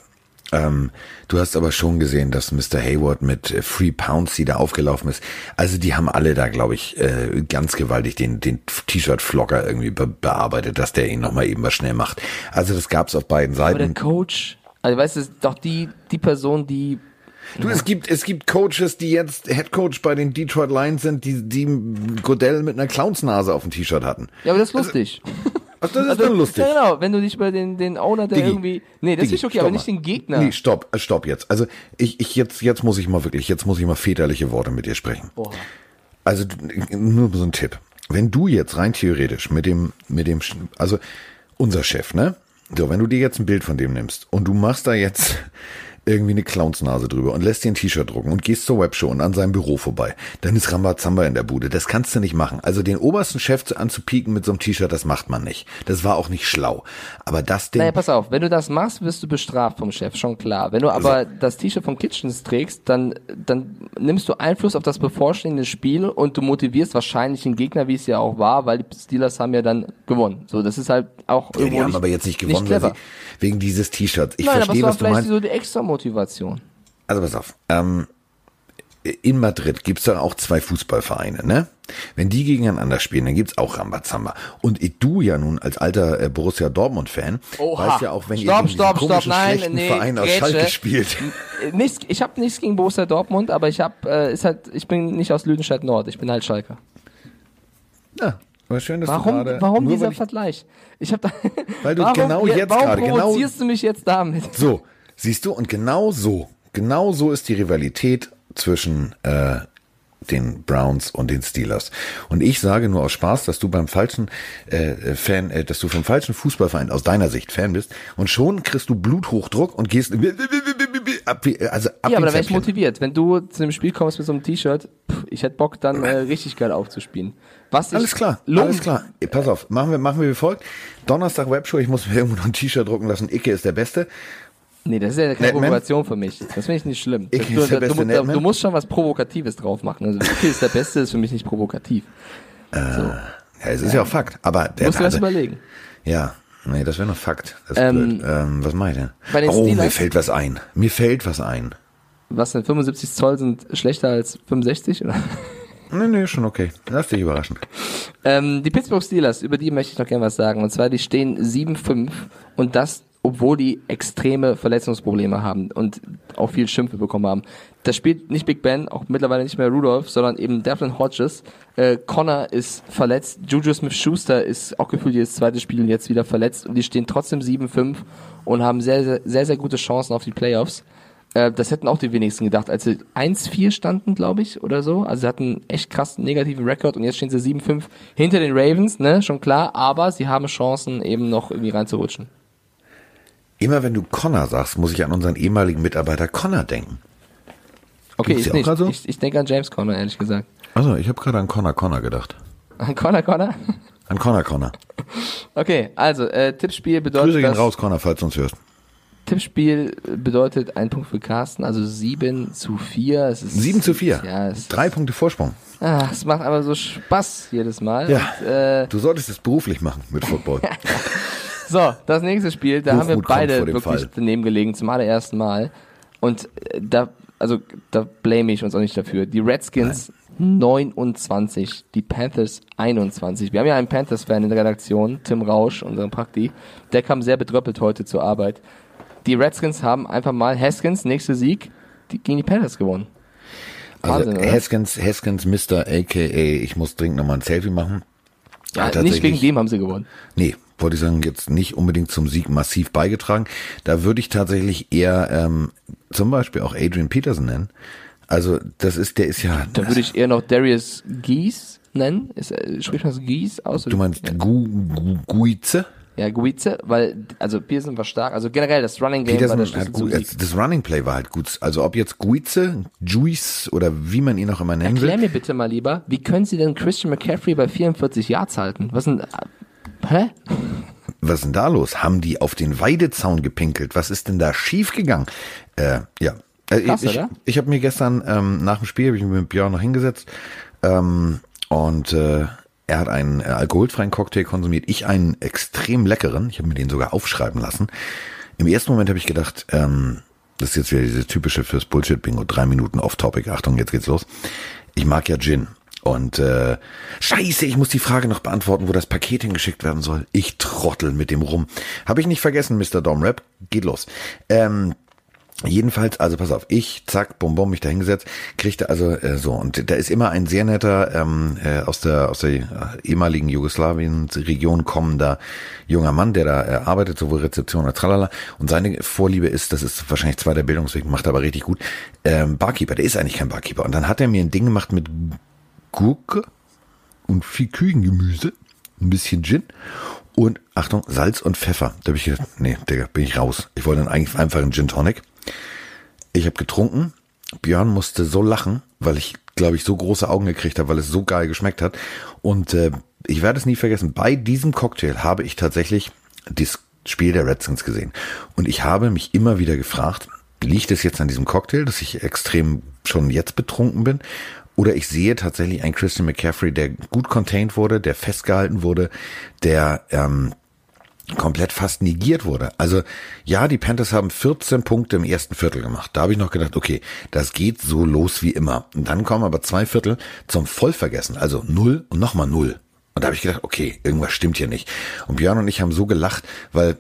Ähm, du hast aber schon gesehen, dass Mr. Hayward mit äh, Free Pouncy da aufgelaufen ist. Also die haben alle da, glaube ich, äh, ganz gewaltig den, den T-Shirt-Flocker irgendwie be bearbeitet, dass der ihn nochmal eben was schnell macht. Also das gab's auf beiden Seiten. Aber der Coach, also weißt du, doch die, die Person, die Du, ja. es gibt, es gibt Coaches, die jetzt Head Coach bei den Detroit Lions sind, die, die Godell mit einer Clownsnase auf dem T-Shirt hatten. Ja, aber das ist also, lustig. Ach, das ist also, dann lustig. Ja, genau, wenn du dich bei den, den Owner, der Digi, irgendwie, nee, das Digi, ist okay, aber nicht den Gegner. Nee, stopp, äh, stopp jetzt. Also, ich, ich, jetzt, jetzt muss ich mal wirklich, jetzt muss ich mal väterliche Worte mit dir sprechen. Boah. Also, nur so ein Tipp. Wenn du jetzt rein theoretisch mit dem, mit dem, also, unser Chef, ne? So, wenn du dir jetzt ein Bild von dem nimmst und du machst da jetzt irgendwie eine Clownsnase drüber und lässt dir ein T-Shirt drucken und gehst zur Webshow und an seinem Büro vorbei, dann ist Rambazamba in der Bude. Das kannst du nicht machen. Also den obersten Chef anzupieken mit so einem T-Shirt, das macht man nicht. Das war auch nicht schlau. Aber das Ding. Naja, pass auf, wenn du das machst, wirst du bestraft vom Chef, schon klar. Wenn du aber also, das T-Shirt von Kitchens trägst, dann, dann nimmst du Einfluss auf das bevorstehende Spiel und du motivierst wahrscheinlich den Gegner, wie es ja auch war, weil die Steelers haben ja dann gewonnen. So, das ist halt auch ja, die haben nicht, aber jetzt nicht gewonnen, nicht wegen dieses T-Shirts. Ich Nein, verstehe, was du meinst. so die extra Motivation. Also pass auf. Ähm, in Madrid gibt's da auch zwei Fußballvereine, ne? Wenn die gegeneinander spielen, dann gibt's auch Rambazamba. Und du ja nun als alter äh, Borussia Dortmund-Fan, weißt ja auch, wenn stopp, ihr gegen stopp, stopp, nein, schlechten nee, Verein aus Grätsche. Schalke spielt. Nichts, ich habe nichts gegen Borussia Dortmund, aber ich hab, äh, ist halt, ich bin nicht aus Lüdenscheid Nord, ich bin halt Schalke. Ja, aber schön, dass warum, du grade, warum dieser Vergleich? Ich habe da, weil du warum, genau jetzt gerade genau provozierst du mich jetzt damit? So, siehst du und genau so Genau so ist die Rivalität zwischen äh, den Browns und den Steelers. Und ich sage nur aus Spaß, dass du beim falschen äh, Fan, äh, dass du vom falschen Fußballverein aus deiner Sicht Fan bist und schon kriegst du Bluthochdruck und gehst ab, also ab Ja, aber da wäre ich motiviert. Wenn du zu dem Spiel kommst mit so einem T-Shirt, ich hätte Bock dann äh, richtig geil aufzuspielen. Was alles klar, alles klar. Pass auf, machen wir machen wir wie folgt. Donnerstag Webshow, ich muss mir irgendwo noch ein T-Shirt drucken lassen. Icke ist der Beste. Nee, das ist ja keine Netman? Provokation für mich. Das finde ich nicht schlimm. Ich du, du, du, du, musst schon was Provokatives drauf machen. Also okay, ist der Beste, ist für mich nicht provokativ. Äh, so. Ja, es ist ja. ja auch Fakt. Aber der musst du was überlegen. Ja, nee, das wäre noch Fakt. Das ähm. Ähm, was mache ich denn? Bei den oh, Steelers, mir fällt was ein. Mir fällt was ein. Was denn? 75 Zoll sind schlechter als 65 oder? Nee, nee, schon okay. Lass dich überraschen. Ähm, die Pittsburgh Steelers, über die möchte ich noch gerne was sagen. Und zwar, die stehen 7-5 und das obwohl die extreme Verletzungsprobleme haben und auch viel Schimpfe bekommen haben. Das spielt nicht Big Ben, auch mittlerweile nicht mehr Rudolph, sondern eben Devlin Hodges. Äh, Connor ist verletzt, Juju Smith-Schuster ist auch gefühlt jedes zweite Spiel jetzt wieder verletzt und die stehen trotzdem 7-5 und haben sehr, sehr, sehr, sehr gute Chancen auf die Playoffs. Äh, das hätten auch die wenigsten gedacht, als sie 1-4 standen, glaube ich, oder so. Also sie hatten echt krass negativen Rekord und jetzt stehen sie 7-5 hinter den Ravens, ne, schon klar, aber sie haben Chancen eben noch irgendwie reinzurutschen. Immer wenn du Connor sagst, muss ich an unseren ehemaligen Mitarbeiter Connor denken. Okay, ich, nicht. So? ich, ich denke an James Connor, ehrlich gesagt. Also, ich habe gerade an Connor Connor gedacht. An Connor Connor? An Connor Connor. Okay, also, äh, Tippspiel bedeutet. Grüße gehen raus, Connor, falls du uns hörst. Tippspiel bedeutet ein Punkt für Carsten, also 7 zu 4. Es ist, 7 zu 4? Ja. Drei Punkte Vorsprung. Ah, es macht aber so Spaß jedes Mal. Ja. Und, äh, du solltest es beruflich machen mit Football. So, das nächste Spiel, da Hochmut haben wir beide wirklich Fall. daneben gelegen, zum allerersten Mal. Und äh, da, also, da blame ich uns auch nicht dafür. Die Redskins Nein. 29, die Panthers 21. Wir haben ja einen Panthers-Fan in der Redaktion, Tim Rausch, unseren Prakti. Der kam sehr betröppelt heute zur Arbeit. Die Redskins haben einfach mal Haskins, nächster Sieg, die, gegen die Panthers gewonnen. Also Wahnsinn, also Haskins, Haskins, Mr. AKA, ich muss dringend nochmal ein Selfie machen. Ja, ja nicht wegen dem haben sie gewonnen. Nee, wollte ich sagen, jetzt nicht unbedingt zum Sieg massiv beigetragen. Da würde ich tatsächlich eher ähm, zum Beispiel auch Adrian Peterson nennen. Also das ist, der ist ja. Da würde ich eher noch Darius Gies nennen. Ist, äh, spricht man das Gies aus? Du meinst ja. Gu, Gu, Guize? Ja, Guize, weil, also Pearson war stark, also generell das Running Game Peterson war der hat gut, Das Running Play war halt gut. Also ob jetzt Guize, Juice oder wie man ihn auch immer nennen Erklär will. mir bitte mal lieber, wie können Sie denn Christian McCaffrey bei 44 Yards halten? Was denn, hä? Was ist denn da los? Haben die auf den Weidezaun gepinkelt? Was ist denn da schiefgegangen? Äh, ja. Äh, Krass, ich, oder? ich habe mir gestern ähm, nach dem Spiel, habe ich mich mit Björn noch hingesetzt ähm, und äh, er hat einen äh, alkoholfreien Cocktail konsumiert, ich einen extrem leckeren. Ich habe mir den sogar aufschreiben lassen. Im ersten Moment habe ich gedacht, ähm, das ist jetzt wieder diese typische fürs Bullshit-Bingo, drei Minuten off-topic. Achtung, jetzt geht's los. Ich mag ja Gin. Und äh, scheiße, ich muss die Frage noch beantworten, wo das Paket hingeschickt werden soll. Ich trottel mit dem rum. Habe ich nicht vergessen, Mr. Domrap. Geht los. Ähm, Jedenfalls, also pass auf, ich, zack, bum bum, mich da hingesetzt, kriegte also äh, so, und da ist immer ein sehr netter ähm, äh, aus der aus der ehemaligen Jugoslawien-Region kommender junger Mann, der da äh, arbeitet, sowohl Rezeption als tralala, und seine Vorliebe ist, das ist wahrscheinlich zwar der Bildungsweg, macht aber richtig gut, ähm, Barkeeper, der ist eigentlich kein Barkeeper. Und dann hat er mir ein Ding gemacht mit Gurke und viel Küchengemüse, ein bisschen Gin und Achtung, Salz und Pfeffer. Da habe ich gedacht, nee, Digga, bin ich raus. Ich wollte dann eigentlich einfach einen Gin Tonic. Ich habe getrunken. Björn musste so lachen, weil ich, glaube ich, so große Augen gekriegt habe, weil es so geil geschmeckt hat. Und äh, ich werde es nie vergessen. Bei diesem Cocktail habe ich tatsächlich das Spiel der Redskins gesehen. Und ich habe mich immer wieder gefragt, liegt es jetzt an diesem Cocktail, dass ich extrem schon jetzt betrunken bin? Oder ich sehe tatsächlich einen Christian McCaffrey, der gut contained wurde, der festgehalten wurde, der ähm, komplett fast negiert wurde. Also ja, die Panthers haben 14 Punkte im ersten Viertel gemacht. Da habe ich noch gedacht, okay, das geht so los wie immer. Und dann kommen aber zwei Viertel zum Vollvergessen. Also null und nochmal null. Und da habe ich gedacht, okay, irgendwas stimmt hier nicht. Und Björn und ich haben so gelacht, weil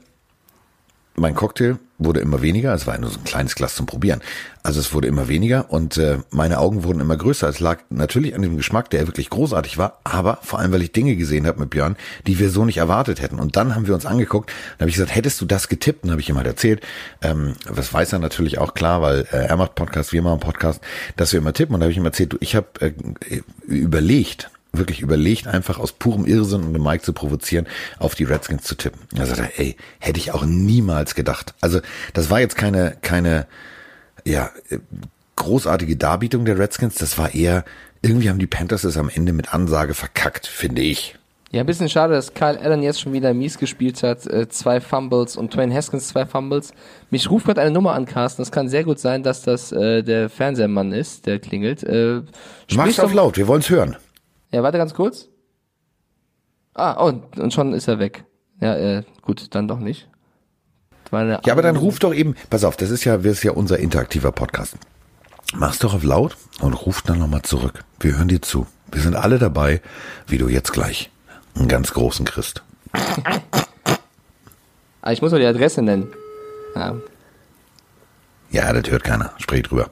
mein Cocktail wurde immer weniger. Es war nur so ein kleines Glas zum Probieren. Also es wurde immer weniger und äh, meine Augen wurden immer größer. Es lag natürlich an dem Geschmack, der wirklich großartig war, aber vor allem, weil ich Dinge gesehen habe mit Björn, die wir so nicht erwartet hätten. Und dann haben wir uns angeguckt. Dann habe ich gesagt, hättest du das getippt? Dann habe ich ihm halt erzählt. Ähm, das weiß er natürlich auch klar, weil äh, er macht Podcast, wir machen Podcast, dass wir immer tippen. Und da habe ich ihm erzählt, du, ich habe äh, überlegt, wirklich überlegt, einfach aus purem Irrsinn, um den Mike zu provozieren, auf die Redskins zu tippen. Da sagt er, ey, hätte ich auch niemals gedacht. Also das war jetzt keine, keine, ja, großartige Darbietung der Redskins. Das war eher, irgendwie haben die Panthers es am Ende mit Ansage verkackt, finde ich. Ja, ein bisschen schade, dass Kyle Allen jetzt schon wieder mies gespielt hat. Äh, zwei Fumbles und Twain Haskins zwei Fumbles. Mich ruft gerade eine Nummer an, Carsten. Es kann sehr gut sein, dass das äh, der Fernsehmann ist, der klingelt. Äh, Mach's auf laut, wir wollen's hören. Ja, warte ganz kurz. Ah, oh, und schon ist er weg. Ja, äh, gut, dann doch nicht. ja, aber dann ruf doch eben, pass auf, das ist ja, das ist ja unser interaktiver Podcast. Mach's doch auf laut und ruf dann nochmal zurück. Wir hören dir zu. Wir sind alle dabei, wie du jetzt gleich einen ganz großen kriegst. Ah, ich muss mal die Adresse nennen. Ja. ja, das hört keiner. Sprich drüber.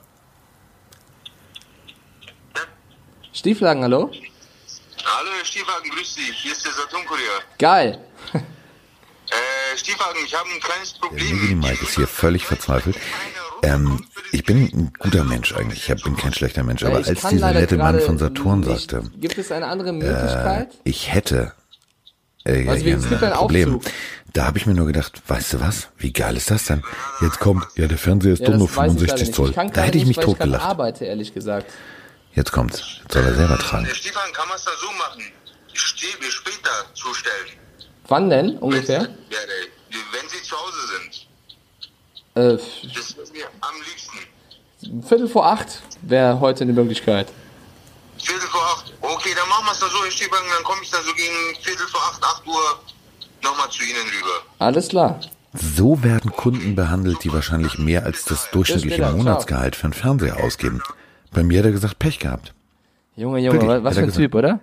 Stieflagen, hallo? Hallo, Herr Stiefhagen, grüß Sie. Hier ist der Saturn-Kurier. Geil. Äh, Stiefhagen, ich habe ein kleines Problem. Der Mike ist hier völlig verzweifelt. Ähm, ich bin ein guter Mensch eigentlich. Ich bin kein schlechter Mensch. Aber als dieser nette Mann von Saturn nicht. sagte, gibt es eine andere Möglichkeit? Äh, ich hätte äh, also, ja, ein, ein Problem. Aufzug. Da habe ich mir nur gedacht, weißt du was? Wie geil ist das denn? Jetzt kommt, ja, der Fernseher ist ja, doch nur 65 Zoll. Da hätte ich mich totgelacht. Ich arbeite, ehrlich gesagt. Jetzt kommt's. Jetzt soll er selber tragen. Herr Stefan, kann man es da so machen? Ich stehe mir später zustellen. Wann denn ungefähr? Wenn, wenn Sie zu Hause sind. Äh, das ist mir am liebsten. Viertel vor acht wäre heute eine Möglichkeit. Viertel vor acht? Okay, dann machen wir es da so, Herr Stefan, dann komme ich dann so gegen Viertel vor acht, acht Uhr nochmal zu Ihnen rüber. Alles klar. So werden Kunden behandelt, die wahrscheinlich mehr als das durchschnittliche Monatsgehalt für einen Fernseher ausgeben. Bei mir hat er gesagt, Pech gehabt. Junge, Junge, Wirklich, was für ein. Typ, oder?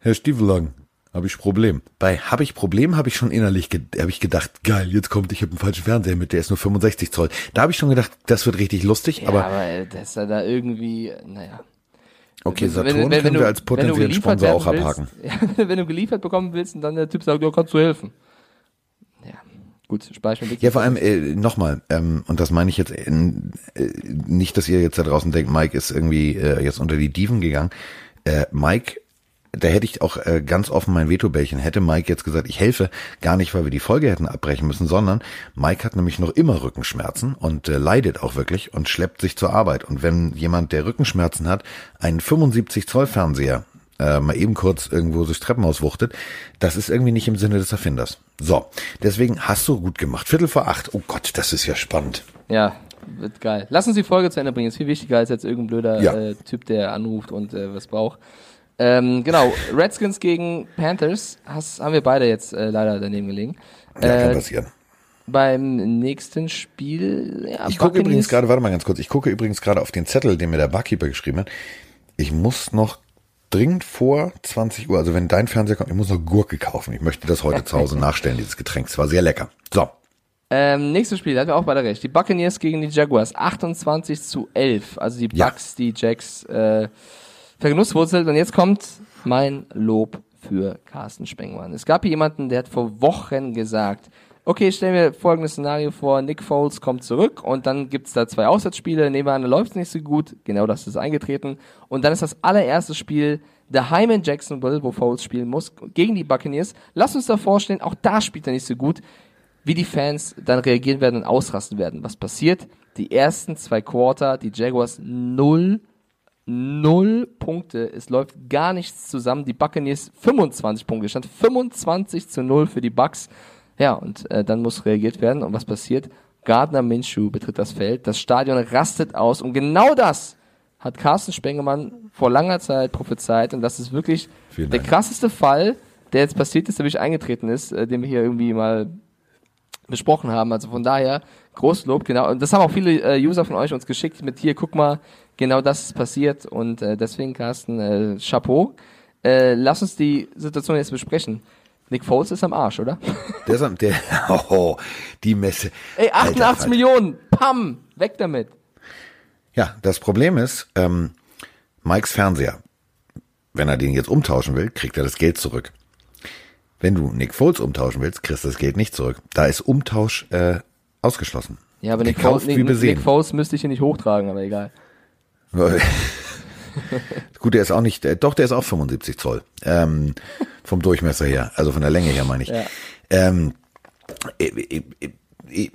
Herr Stiefelang, habe ich Problem. Bei habe ich Problem, habe ich schon innerlich habe ich gedacht, geil, jetzt kommt, ich habe einen falschen Fernseher mit, der ist nur 65 Zoll. Da habe ich schon gedacht, das wird richtig lustig, ja, aber aber dass er da irgendwie, naja. Okay, Saturn wenn, wenn, wenn, wir als potenziellen Sponsor auch abhaken. Willst, ja, wenn du geliefert bekommen willst und dann der Typ sagt, du kannst du helfen. Ja, gut, speichern Ja, vor allem, äh, nochmal, ähm, und das meine ich jetzt äh, nicht, dass ihr jetzt da draußen denkt, Mike ist irgendwie äh, jetzt unter die Dieven gegangen. Äh, Mike da hätte ich auch äh, ganz offen mein Veto-Bällchen. Hätte Mike jetzt gesagt, ich helfe, gar nicht, weil wir die Folge hätten abbrechen müssen, sondern Mike hat nämlich noch immer Rückenschmerzen und äh, leidet auch wirklich und schleppt sich zur Arbeit. Und wenn jemand, der Rückenschmerzen hat, einen 75 Zoll Fernseher äh, mal eben kurz irgendwo durchs Treppenhaus wuchtet, das ist irgendwie nicht im Sinne des Erfinders. So, deswegen hast du gut gemacht. Viertel vor acht. Oh Gott, das ist ja spannend. Ja, wird geil. Lass uns die Folge zu Ende bringen. Ist viel wichtiger als jetzt irgendein blöder ja. äh, Typ, der anruft und äh, was braucht. Ähm, genau, Redskins gegen Panthers has, haben wir beide jetzt äh, leider daneben gelegen. Ja, äh, kann passieren. Beim nächsten Spiel. Ja, ich gucke übrigens gerade, warte mal ganz kurz, ich gucke übrigens gerade auf den Zettel, den mir der Barkeeper geschrieben hat. Ich muss noch dringend vor 20 Uhr, also wenn dein Fernseher kommt, ich muss noch Gurke kaufen. Ich möchte das heute zu Hause nachstellen, dieses Getränk. Es war sehr lecker. So. Ähm, nächstes Spiel, da hatten wir auch beide recht. Die Buccaneers gegen die Jaguars. 28 zu 11. Also die Bucks, ja. die Jacks, äh, vergenusswurzelt. Und jetzt kommt mein Lob für Carsten Spengmann. Es gab hier jemanden, der hat vor Wochen gesagt, okay, stellen wir folgendes Szenario vor, Nick Foles kommt zurück und dann gibt's da zwei Auswärtsspiele, nehmen wir an, da läuft's nicht so gut, genau das ist eingetreten. Und dann ist das allererste Spiel daheim in Jacksonville, wo Foles spielen muss, gegen die Buccaneers. Lass uns da vorstellen, auch da spielt er nicht so gut, wie die Fans dann reagieren werden und ausrasten werden. Was passiert? Die ersten zwei Quarter, die Jaguars null null Punkte. Es läuft gar nichts zusammen. Die Buccaneers 25 Punkte. Stand 25 zu 0 für die Bucks. Ja, und äh, dann muss reagiert werden. Und was passiert? Gardner Minshew betritt das Feld. Das Stadion rastet aus. Und genau das hat Carsten Spengemann vor langer Zeit prophezeit. Und das ist wirklich der krasseste Fall, der jetzt passiert ist, der wirklich eingetreten ist, äh, den wir hier irgendwie mal besprochen haben. Also von daher, groß Lob, genau. Und das haben auch viele äh, User von euch uns geschickt mit hier, guck mal, genau das ist passiert und äh, deswegen, Carsten, äh, Chapeau. Äh, lass uns die Situation jetzt besprechen. Nick Foles ist am Arsch, oder? Der ist am, der, oh, die Messe. Ey, 88 Alter, Millionen, pam, weg damit. Ja, das Problem ist, ähm, Mikes Fernseher, wenn er den jetzt umtauschen will, kriegt er das Geld zurück. Wenn du Nick Foles umtauschen willst, kriegst du das Geld nicht zurück. Da ist Umtausch äh, ausgeschlossen. Ja, aber Nick Foles, Nick, Nick Foles müsste ich hier nicht hochtragen, aber egal. Gut, der ist auch nicht, doch, der ist auch 75 Zoll. Ähm, vom Durchmesser her, also von der Länge her meine ich. Ja. Ähm, ich, ich, ich,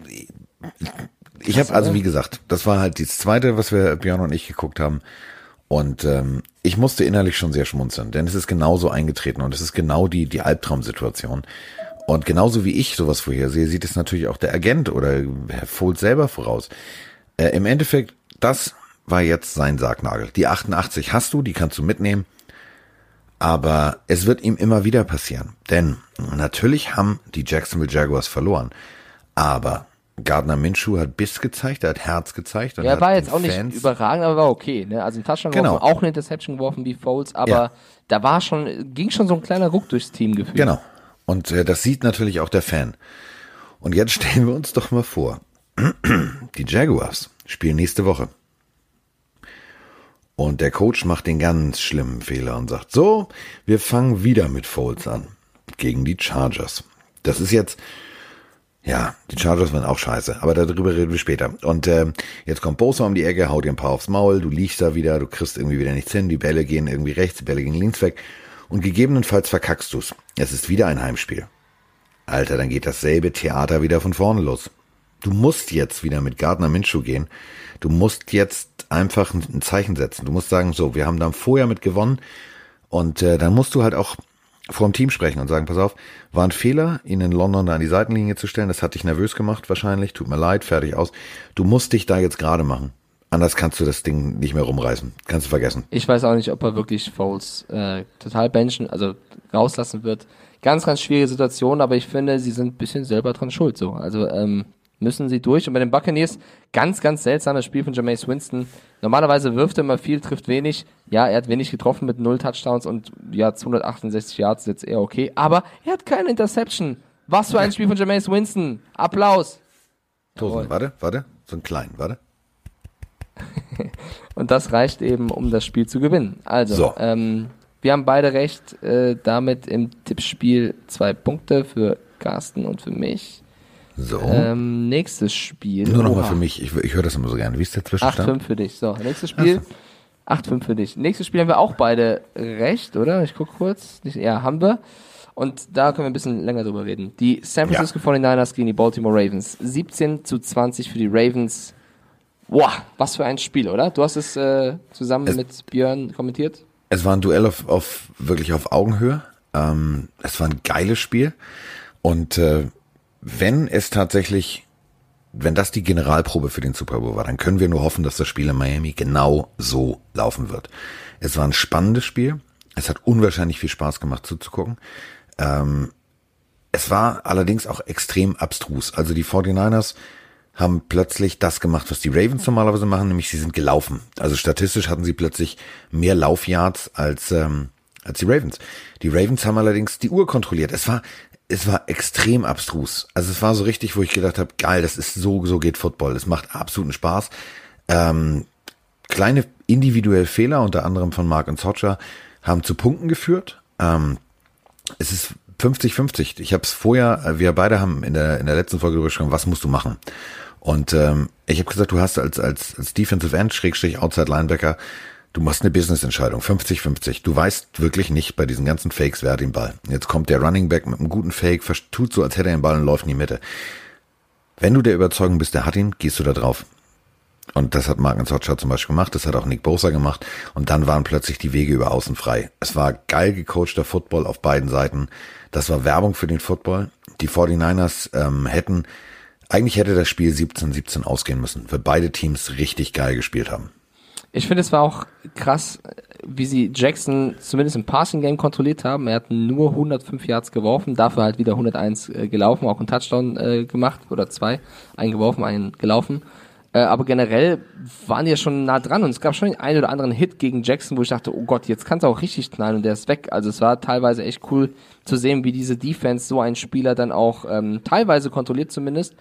ich habe also wie gesagt, das war halt das zweite, was wir Björn und ich geguckt haben. Und ähm, ich musste innerlich schon sehr schmunzeln, denn es ist genauso eingetreten und es ist genau die die Albtraumsituation. Und genauso wie ich sowas vorhersehe, sieht es natürlich auch der Agent oder Herr Folt selber voraus. Äh, Im Endeffekt, das war jetzt sein Sargnagel. Die 88 hast du, die kannst du mitnehmen. Aber es wird ihm immer wieder passieren. Denn natürlich haben die Jacksonville Jaguars verloren. Aber Gardner Minshew hat Biss gezeigt, er hat Herz gezeigt. ja, er war jetzt auch nicht überragend, aber war okay. Ne? Also ein Touchdown genau. geworfen, auch eine Interception geworfen wie Foles, aber ja. da war schon, ging schon so ein kleiner Ruck durchs Team gefühlt. Genau. Und äh, das sieht natürlich auch der Fan. Und jetzt stellen wir uns doch mal vor, die Jaguars spielen nächste Woche. Und der Coach macht den ganz schlimmen Fehler und sagt, so, wir fangen wieder mit Foles an. Gegen die Chargers. Das ist jetzt, ja, die Chargers waren auch scheiße, aber darüber reden wir später. Und äh, jetzt kommt Bosa um die Ecke, haut dir ein paar aufs Maul, du liegst da wieder, du kriegst irgendwie wieder nichts hin, die Bälle gehen irgendwie rechts, die Bälle gehen links weg und gegebenenfalls verkackst du's. Es ist wieder ein Heimspiel. Alter, dann geht dasselbe Theater wieder von vorne los. Du musst jetzt wieder mit Gardner Minshew gehen. Du musst jetzt einfach ein Zeichen setzen. Du musst sagen, so, wir haben dann vorher mit gewonnen. Und äh, dann musst du halt auch vor dem Team sprechen und sagen, pass auf, war ein Fehler, ihn in London da an die Seitenlinie zu stellen. Das hat dich nervös gemacht wahrscheinlich. Tut mir leid, fertig aus. Du musst dich da jetzt gerade machen. Anders kannst du das Ding nicht mehr rumreißen. Kannst du vergessen. Ich weiß auch nicht, ob er wirklich Foles äh, total benchen, also rauslassen wird. Ganz, ganz schwierige Situation, aber ich finde, sie sind bisschen selber dran schuld. So, also ähm, müssen sie durch. Und bei den Buccaneers, ganz, ganz seltsames Spiel von Jameis Winston. Normalerweise wirft er immer viel, trifft wenig. Ja, er hat wenig getroffen mit null Touchdowns und ja, 268 Yards ist jetzt eher okay. Aber er hat keine Interception. Was für ein Spiel von Jameis Winston. Applaus. Tosen, warte, warte. So ein kleinen, warte. Und das reicht eben, um das Spiel zu gewinnen. Also, so. ähm, wir haben beide recht. Äh, damit im Tippspiel zwei Punkte für Carsten und für mich. So. Ähm, nächstes Spiel. Nur nochmal für mich. Ich, ich höre das immer so gerne. Wie ist der Zwischenstand? 8-5 für dich. So, nächstes Spiel. 8-5 für dich. Nächstes Spiel haben wir auch beide recht, oder? Ich gucke kurz. Ja, haben wir. Und da können wir ein bisschen länger drüber reden. Die San Francisco ja. 49ers gegen die Baltimore Ravens. 17 zu 20 für die Ravens. Boah, was für ein Spiel, oder? Du hast es äh, zusammen es, mit Björn kommentiert. Es war ein Duell auf, auf wirklich auf Augenhöhe. Ähm, es war ein geiles Spiel. Und äh, wenn es tatsächlich, wenn das die Generalprobe für den Super Bowl war, dann können wir nur hoffen, dass das Spiel in Miami genau so laufen wird. Es war ein spannendes Spiel. Es hat unwahrscheinlich viel Spaß gemacht zuzugucken. Ähm, es war allerdings auch extrem abstrus. Also die 49ers haben plötzlich das gemacht, was die Ravens normalerweise machen, nämlich sie sind gelaufen. Also statistisch hatten sie plötzlich mehr Laufyards als, ähm, als die Ravens. Die Ravens haben allerdings die Uhr kontrolliert. Es war, es war extrem abstrus. Also es war so richtig, wo ich gedacht habe, geil, das ist so, so geht Football. Es macht absoluten Spaß. Ähm, kleine individuelle Fehler, unter anderem von Mark und Socha, haben zu Punkten geführt. Ähm, es ist 50-50. Ich habe es vorher, äh, wir beide haben in der, in der letzten Folge darüber gesprochen, was musst du machen? Und ähm, ich habe gesagt, du hast als, als, als Defensive End, Schrägstrich Outside Linebacker, du machst eine Business-Entscheidung, 50-50. Du weißt wirklich nicht bei diesen ganzen Fakes, wer hat den Ball. Jetzt kommt der Running Back mit einem guten Fake, tut so, als hätte er den Ball und läuft in die Mitte. Wenn du der Überzeugung bist, der hat ihn, gehst du da drauf. Und das hat Mark Socha zum Beispiel gemacht, das hat auch Nick Bosa gemacht. Und dann waren plötzlich die Wege über außen frei. Es war geil gecoachter Football auf beiden Seiten. Das war Werbung für den Football. Die 49ers ähm, hätten, eigentlich hätte das Spiel 17-17 ausgehen müssen, weil beide Teams richtig geil gespielt haben. Ich finde, es war auch krass, wie sie Jackson zumindest im Passing Game kontrolliert haben. Er hat nur 105 Yards geworfen, dafür halt wieder 101 äh, gelaufen, auch einen Touchdown äh, gemacht oder zwei, einen geworfen, einen gelaufen. Äh, aber generell waren die ja schon nah dran und es gab schon den einen oder anderen Hit gegen Jackson, wo ich dachte, oh Gott, jetzt kann es auch richtig knallen und der ist weg. Also es war teilweise echt cool zu sehen, wie diese Defense so ein Spieler dann auch ähm, teilweise kontrolliert zumindest.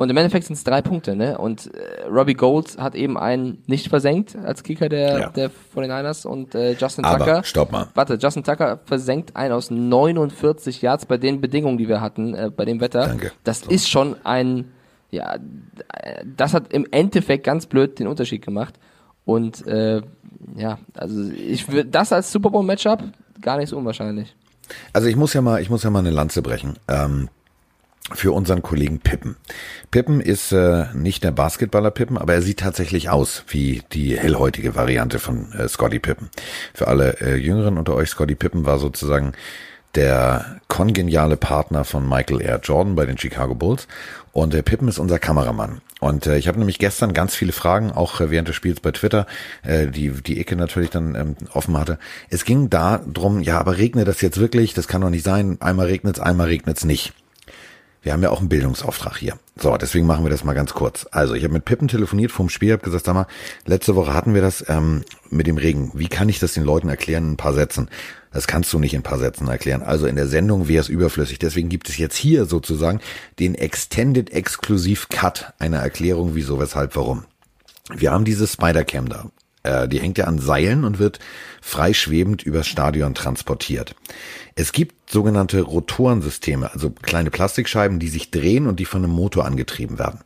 Und im Endeffekt sind es drei Punkte, ne? Und äh, Robbie Gold hat eben einen nicht versenkt als Kicker der, ja. der 49ers und äh, Justin Aber, Tucker. Stopp mal. Warte, Justin Tucker versenkt einen aus 49 Yards bei den Bedingungen, die wir hatten, äh, bei dem Wetter. Danke. Das so. ist schon ein ja, das hat im Endeffekt ganz blöd den Unterschied gemacht. Und äh, ja, also ich würde das als Super Bowl Matchup gar nicht so unwahrscheinlich. Also ich muss ja mal, ich muss ja mal eine Lanze brechen. Ähm, für unseren Kollegen Pippen. Pippen ist äh, nicht der Basketballer Pippen, aber er sieht tatsächlich aus wie die hellhäutige Variante von äh, Scotty Pippen. Für alle äh, Jüngeren unter euch, Scotty Pippen war sozusagen der kongeniale Partner von Michael Air Jordan bei den Chicago Bulls. Und der Pippen ist unser Kameramann. Und äh, ich habe nämlich gestern ganz viele Fragen, auch äh, während des Spiels bei Twitter, äh, die die Ecke natürlich dann ähm, offen hatte. Es ging da drum, ja, aber regnet das jetzt wirklich? Das kann doch nicht sein. Einmal regnet's, einmal regnet's nicht. Wir haben ja auch einen Bildungsauftrag hier. So, deswegen machen wir das mal ganz kurz. Also, ich habe mit Pippen telefoniert vom Spiel, habe gesagt, sag mal, letzte Woche hatten wir das ähm, mit dem Regen. Wie kann ich das den Leuten erklären in ein paar Sätzen? Das kannst du nicht in ein paar Sätzen erklären. Also in der Sendung wäre es überflüssig. Deswegen gibt es jetzt hier sozusagen den Extended Exklusiv Cut einer Erklärung, wieso, weshalb, warum. Wir haben diese Spider-Cam da. Äh, die hängt ja an Seilen und wird freischwebend übers Stadion transportiert. Es gibt sogenannte Rotorensysteme, also kleine Plastikscheiben, die sich drehen und die von einem Motor angetrieben werden.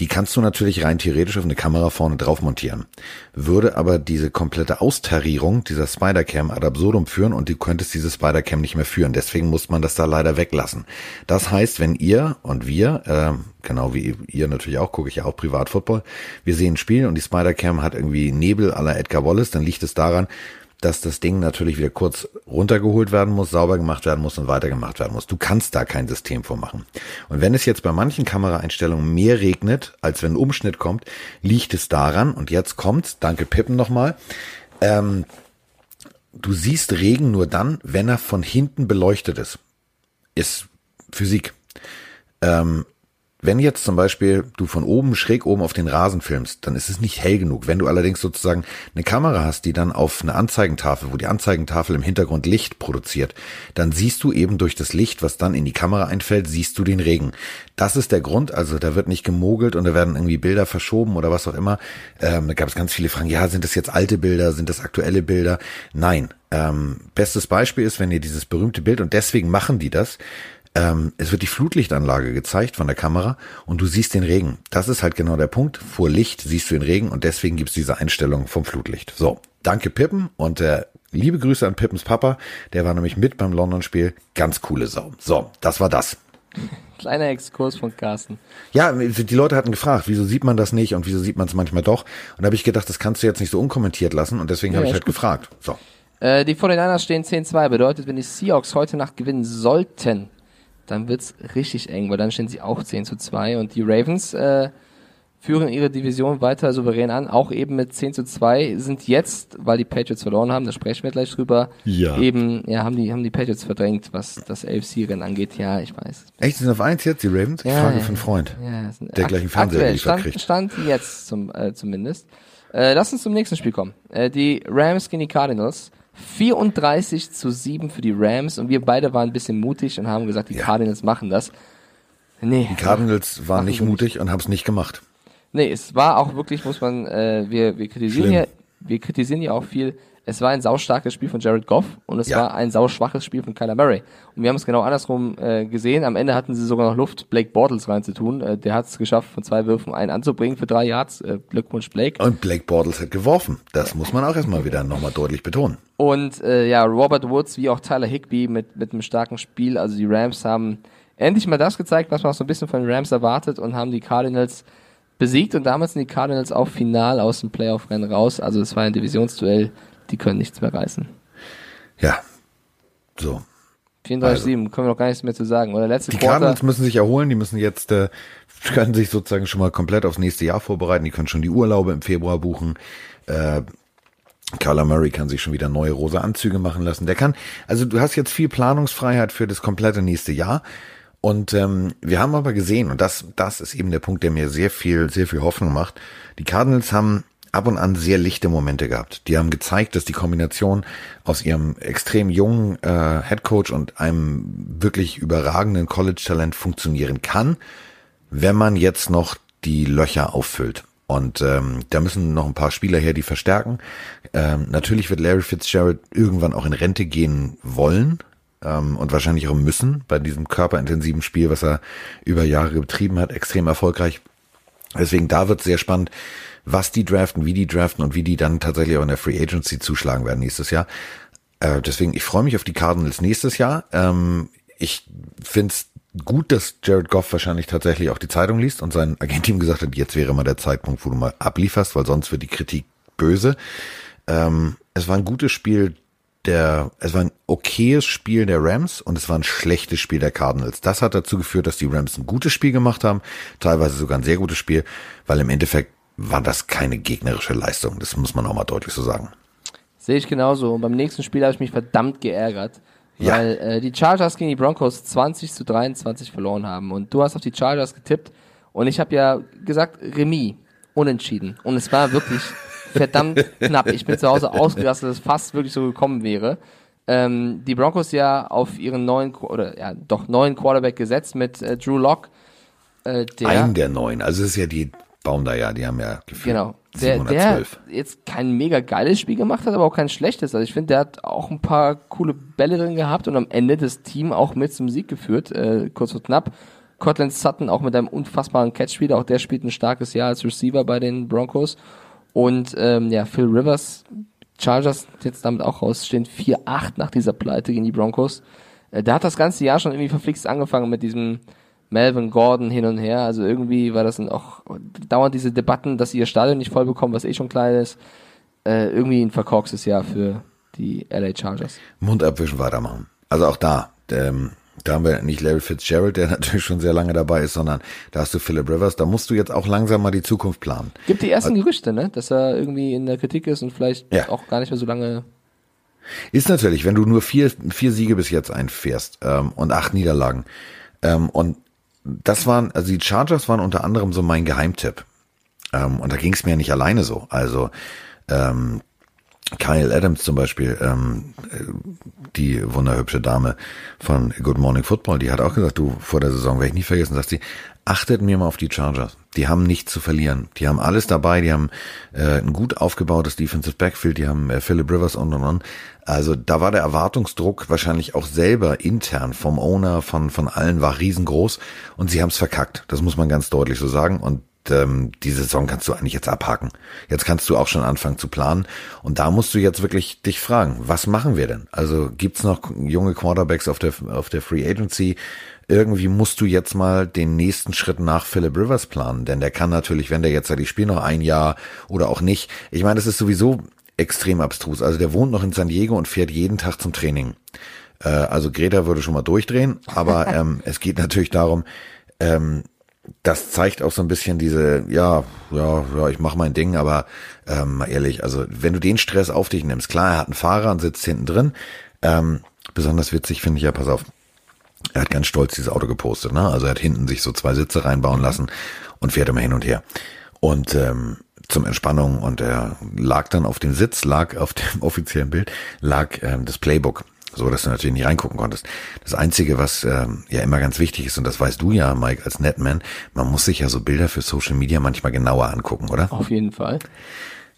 Die kannst du natürlich rein theoretisch auf eine Kamera vorne drauf montieren. Würde aber diese komplette Austarierung dieser Spider-Cam ad absurdum führen und du könntest diese Spider-Cam nicht mehr führen. Deswegen muss man das da leider weglassen. Das heißt, wenn ihr und wir, äh, genau wie ihr natürlich auch, gucke ich ja auch privat Football, wir sehen ein Spiel und die Spider-Cam hat irgendwie Nebel aller Edgar Wallace, dann liegt es daran, dass das Ding natürlich wieder kurz runtergeholt werden muss, sauber gemacht werden muss und weitergemacht werden muss. Du kannst da kein System vormachen. Und wenn es jetzt bei manchen Kameraeinstellungen mehr regnet, als wenn ein Umschnitt kommt, liegt es daran, und jetzt kommt's, danke Pippen nochmal, ähm, du siehst Regen nur dann, wenn er von hinten beleuchtet ist. Ist Physik. Ähm, wenn jetzt zum Beispiel du von oben schräg oben auf den Rasen filmst, dann ist es nicht hell genug. Wenn du allerdings sozusagen eine Kamera hast, die dann auf eine Anzeigentafel, wo die Anzeigentafel im Hintergrund Licht produziert, dann siehst du eben durch das Licht, was dann in die Kamera einfällt, siehst du den Regen. Das ist der Grund. Also da wird nicht gemogelt und da werden irgendwie Bilder verschoben oder was auch immer. Ähm, da gab es ganz viele Fragen. Ja, sind das jetzt alte Bilder? Sind das aktuelle Bilder? Nein. Ähm, bestes Beispiel ist, wenn ihr dieses berühmte Bild und deswegen machen die das ähm, es wird die Flutlichtanlage gezeigt von der Kamera und du siehst den Regen. Das ist halt genau der Punkt. Vor Licht siehst du den Regen und deswegen gibt's diese Einstellung vom Flutlicht. So, danke Pippen und äh, liebe Grüße an Pippens Papa. Der war nämlich mit beim London-Spiel. Ganz coole Sau. So, das war das. Kleiner Exkurs von Carsten. Ja, die Leute hatten gefragt, wieso sieht man das nicht und wieso sieht man es manchmal doch. Und da habe ich gedacht, das kannst du jetzt nicht so unkommentiert lassen und deswegen ja, habe ich halt gut. gefragt. So. Äh, die 49ers stehen 10-2, bedeutet, wenn die Seahawks heute Nacht gewinnen sollten, dann wird's richtig eng, weil dann stehen sie auch 10 zu 2 und die Ravens äh, führen ihre Division weiter souverän an, auch eben mit 10 zu 2, sind jetzt, weil die Patriots verloren haben, da sprechen wir gleich drüber, ja. eben, ja, haben die, haben die Patriots verdrängt, was das AFC-Rennen angeht, ja, ich weiß. Echt, sind auf eins jetzt, die Ravens? Ich ja, frage ja, für einen Freund, ja, der gleich einen Fernseher stand, kriegt. Stand jetzt zum, äh, zumindest. Äh, lass uns zum nächsten Spiel kommen. Äh, die Rams gegen die Cardinals. 34 zu 7 für die Rams und wir beide waren ein bisschen mutig und haben gesagt, die ja. Cardinals machen das. Nee. Die Cardinals waren nicht mutig und haben es nicht gemacht. Nee, es war auch wirklich, muss man, äh, wir, wir kritisieren ja, wir kritisieren ja auch viel, es war ein saustarkes Spiel von Jared Goff und es ja. war ein sauschwaches Spiel von Kyler Murray. Und wir haben es genau andersrum äh, gesehen. Am Ende hatten sie sogar noch Luft, Blake Bortles reinzutun. Äh, der hat es geschafft, von zwei Würfen einen anzubringen für drei Yards. Äh, Glückwunsch, Blake. Und Blake Bortles hat geworfen. Das muss man auch erstmal wieder nochmal deutlich betonen. Und äh, ja, Robert Woods wie auch Tyler Higby mit, mit einem starken Spiel. Also die Rams haben endlich mal das gezeigt, was man auch so ein bisschen von den Rams erwartet und haben die Cardinals besiegt und damals sind die Cardinals auch final aus dem Playoff-Rennen raus. Also es war ein Divisionsduell die können nichts mehr reißen. Ja, so. 34-7, also, können wir noch gar nichts mehr zu sagen. Oder letzte die Quarter, Cardinals müssen sich erholen, die müssen jetzt, äh, können sich sozusagen schon mal komplett aufs nächste Jahr vorbereiten, die können schon die Urlaube im Februar buchen. Äh, Carla Murray kann sich schon wieder neue rosa Anzüge machen lassen. Der kann, also du hast jetzt viel Planungsfreiheit für das komplette nächste Jahr. Und ähm, wir haben aber gesehen, und das, das ist eben der Punkt, der mir sehr viel, sehr viel Hoffnung macht. Die Cardinals haben ab und an sehr lichte Momente gehabt. Die haben gezeigt, dass die Kombination aus ihrem extrem jungen äh, Headcoach und einem wirklich überragenden College-Talent funktionieren kann, wenn man jetzt noch die Löcher auffüllt. Und ähm, da müssen noch ein paar Spieler her, die verstärken. Ähm, natürlich wird Larry Fitzgerald irgendwann auch in Rente gehen wollen ähm, und wahrscheinlich auch müssen bei diesem körperintensiven Spiel, was er über Jahre betrieben hat, extrem erfolgreich. Deswegen da wird sehr spannend, was die draften, wie die draften und wie die dann tatsächlich auch in der Free Agency zuschlagen werden nächstes Jahr. Äh, deswegen, ich freue mich auf die Cardinals nächstes Jahr. Ähm, ich finde es gut, dass Jared Goff wahrscheinlich tatsächlich auch die Zeitung liest und sein Agent gesagt hat, jetzt wäre mal der Zeitpunkt, wo du mal ablieferst, weil sonst wird die Kritik böse. Ähm, es war ein gutes Spiel der, es war ein okayes Spiel der Rams und es war ein schlechtes Spiel der Cardinals. Das hat dazu geführt, dass die Rams ein gutes Spiel gemacht haben, teilweise sogar ein sehr gutes Spiel, weil im Endeffekt war das keine gegnerische Leistung. Das muss man auch mal deutlich so sagen. Sehe ich genauso. Und beim nächsten Spiel habe ich mich verdammt geärgert, ja. weil äh, die Chargers gegen die Broncos 20 zu 23 verloren haben. Und du hast auf die Chargers getippt und ich habe ja gesagt, Remis, unentschieden. Und es war wirklich verdammt knapp. Ich bin zu Hause ausgerastet, dass es fast wirklich so gekommen wäre. Ähm, die Broncos ja auf ihren neuen, oder ja, doch neuen Quarterback gesetzt mit äh, Drew Lock. Äh, der, Einen der neuen. Also es ist ja die bauen da ja, die haben ja gefühlt genau. Der, der jetzt kein mega geiles Spiel gemacht hat, aber auch kein schlechtes. Also ich finde, der hat auch ein paar coole Bälle drin gehabt und am Ende das Team auch mit zum Sieg geführt, äh, kurz und knapp. Cortland Sutton auch mit einem unfassbaren Catch-Spieler, auch der spielt ein starkes Jahr als Receiver bei den Broncos. Und ähm, ja, Phil Rivers, Chargers jetzt damit auch raus, stehen 4-8 nach dieser Pleite gegen die Broncos. Äh, der hat das ganze Jahr schon irgendwie verflixt angefangen mit diesem Melvin Gordon hin und her. Also irgendwie war das dann auch dauernd diese Debatten, dass sie ihr Stadion nicht voll bekommen, was eh schon klein ist. Äh, irgendwie ein verkorkstes Jahr für die LA Chargers. Mund abwischen, weitermachen. Also auch da, ähm, da haben wir nicht Larry Fitzgerald, der natürlich schon sehr lange dabei ist, sondern da hast du Philip Rivers. Da musst du jetzt auch langsam mal die Zukunft planen. Gibt die ersten Gerüchte, ne? Dass er irgendwie in der Kritik ist und vielleicht ja. auch gar nicht mehr so lange ist natürlich, wenn du nur vier, vier Siege bis jetzt einfährst ähm, und acht Niederlagen ähm, und das waren, also die Chargers waren unter anderem so mein Geheimtipp. Ähm, und da ging es mir nicht alleine so. Also ähm, Kyle Adams zum Beispiel, ähm, die wunderhübsche Dame von Good Morning Football, die hat auch gesagt, du, vor der Saison werde ich nie vergessen, sagt sie, achtet mir mal auf die Chargers. Die haben nichts zu verlieren. Die haben alles dabei, die haben äh, ein gut aufgebautes Defensive Backfield, die haben äh, Philip Rivers und und und. Also da war der Erwartungsdruck wahrscheinlich auch selber intern vom Owner, von, von allen war riesengroß und sie haben es verkackt. Das muss man ganz deutlich so sagen. Und ähm, die Saison kannst du eigentlich jetzt abhaken. Jetzt kannst du auch schon anfangen zu planen. Und da musst du jetzt wirklich dich fragen, was machen wir denn? Also gibt's noch junge Quarterbacks auf der, auf der Free Agency? Irgendwie musst du jetzt mal den nächsten Schritt nach Philip Rivers planen, denn der kann natürlich, wenn der jetzt sagt, ich spiele noch ein Jahr oder auch nicht. Ich meine, das ist sowieso extrem abstrus. Also der wohnt noch in San Diego und fährt jeden Tag zum Training. Äh, also Greta würde schon mal durchdrehen, aber ähm, es geht natürlich darum, ähm, das zeigt auch so ein bisschen diese, ja, ja, ja, ich mache mein Ding, aber ähm, ehrlich, also wenn du den Stress auf dich nimmst, klar, er hat einen Fahrer und sitzt hinten drin. Ähm, besonders witzig finde ich ja, pass auf, er hat ganz stolz dieses Auto gepostet, ne? Also er hat hinten sich so zwei Sitze reinbauen lassen und fährt immer hin und her. Und ähm, zum Entspannung und er lag dann auf dem Sitz, lag auf dem offiziellen Bild, lag ähm, das Playbook so dass du natürlich nicht reingucken konntest. Das Einzige, was ähm, ja immer ganz wichtig ist, und das weißt du ja, Mike, als Netman, man muss sich ja so Bilder für Social Media manchmal genauer angucken, oder? Auf jeden Fall.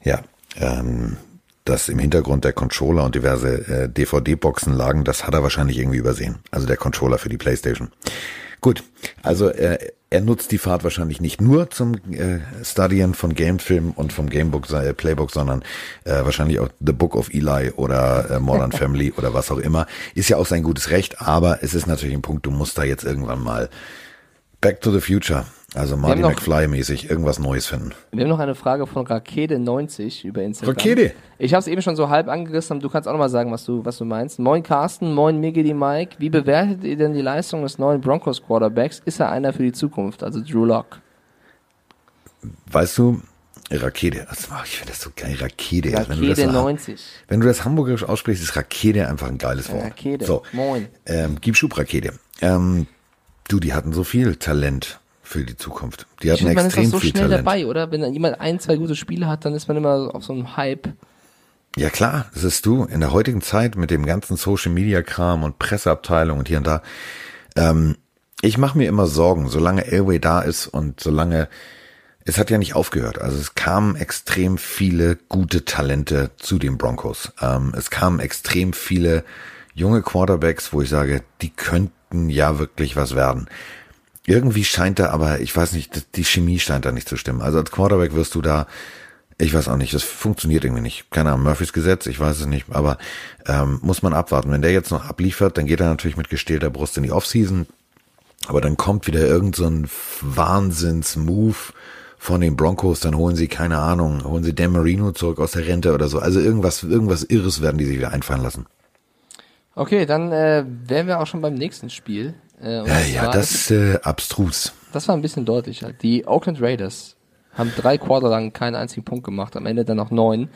Ja, ähm, dass im Hintergrund der Controller und diverse äh, DVD-Boxen lagen, das hat er wahrscheinlich irgendwie übersehen. Also der Controller für die Playstation. Gut, also äh, er nutzt die Fahrt wahrscheinlich nicht nur zum äh, Studieren von Gamefilm und vom Gamebook äh, Playbook, sondern äh, wahrscheinlich auch The Book of Eli oder äh, Modern Family oder was auch immer. Ist ja auch sein gutes Recht, aber es ist natürlich ein Punkt, du musst da jetzt irgendwann mal Back to the Future also Marty McFly-mäßig irgendwas Neues finden. Wir haben noch eine Frage von Rakede90 über Instagram. Rakede? Ich habe es eben schon so halb angerissen, du kannst auch noch mal sagen, was du, was du meinst. Moin Carsten, moin Miggy Mike. Wie bewertet ihr denn die Leistung des neuen Broncos Quarterbacks? Ist er einer für die Zukunft, also Drew Lock? Weißt du, Rakete, ich finde das so geil, Rakete. Rakede wenn du das, 90. Wenn du das hamburgerisch aussprichst, ist Rakete einfach ein geiles Wort. Rakete, so, moin. Ähm, gib Schub, Rakete. Ähm, du, die hatten so viel Talent für die Zukunft. Die hatten man extrem ist auch so viel schnell Talent. dabei, oder? Wenn jemand ein, zwei gute Spiele hat, dann ist man immer auf so einem Hype. Ja klar, das ist du. In der heutigen Zeit mit dem ganzen Social Media Kram und Presseabteilung und hier und da. Ähm, ich mache mir immer Sorgen, solange Elway da ist und solange es hat ja nicht aufgehört. Also es kamen extrem viele gute Talente zu den Broncos. Ähm, es kamen extrem viele junge Quarterbacks, wo ich sage, die könnten ja wirklich was werden. Irgendwie scheint da aber, ich weiß nicht, die Chemie scheint da nicht zu stimmen. Also als Quarterback wirst du da, ich weiß auch nicht, das funktioniert irgendwie nicht. Keine Ahnung, Murphys Gesetz, ich weiß es nicht, aber ähm, muss man abwarten. Wenn der jetzt noch abliefert, dann geht er natürlich mit gestählter Brust in die Offseason. Aber dann kommt wieder irgend so ein Wahnsinns-Move von den Broncos, dann holen sie, keine Ahnung, holen sie Dan Marino zurück aus der Rente oder so. Also irgendwas, irgendwas Irres werden die sich wieder einfallen lassen. Okay, dann äh, wären wir auch schon beim nächsten Spiel. Äh, ja, ja, das ist äh, abstrus. Das war ein bisschen deutlicher. Die Oakland Raiders haben drei Quarter lang keinen einzigen Punkt gemacht, am Ende dann noch neun.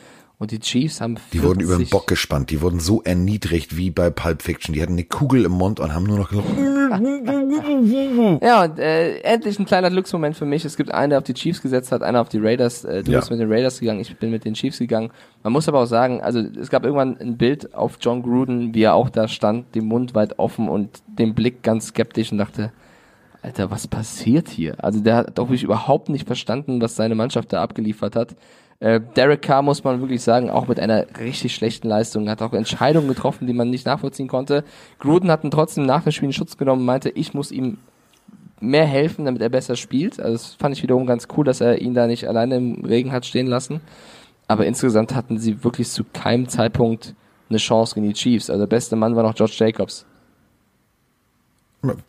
Und die Chiefs haben 40. Die wurden über den Bock gespannt. Die wurden so erniedrigt wie bei Pulp Fiction. Die hatten eine Kugel im Mund und haben nur noch gesagt. ja, und äh, endlich ein kleiner Glücksmoment für mich. Es gibt einen, der auf die Chiefs gesetzt hat, einer auf die Raiders. Äh, du ja. bist mit den Raiders gegangen, ich bin mit den Chiefs gegangen. Man muss aber auch sagen, also es gab irgendwann ein Bild auf John Gruden, wie er auch da stand, den Mund weit offen und den Blick ganz skeptisch und dachte, Alter, was passiert hier? Also der hat doch wirklich überhaupt nicht verstanden, was seine Mannschaft da abgeliefert hat. Äh, Derek Carr muss man wirklich sagen, auch mit einer richtig schlechten Leistung, hat auch Entscheidungen getroffen, die man nicht nachvollziehen konnte. Gruden hat ihn trotzdem nach dem Spiel in Schutz genommen und meinte, ich muss ihm mehr helfen, damit er besser spielt. Also das fand ich wiederum ganz cool, dass er ihn da nicht alleine im Regen hat stehen lassen. Aber insgesamt hatten sie wirklich zu keinem Zeitpunkt eine Chance gegen die Chiefs. Also der beste Mann war noch George Jacobs.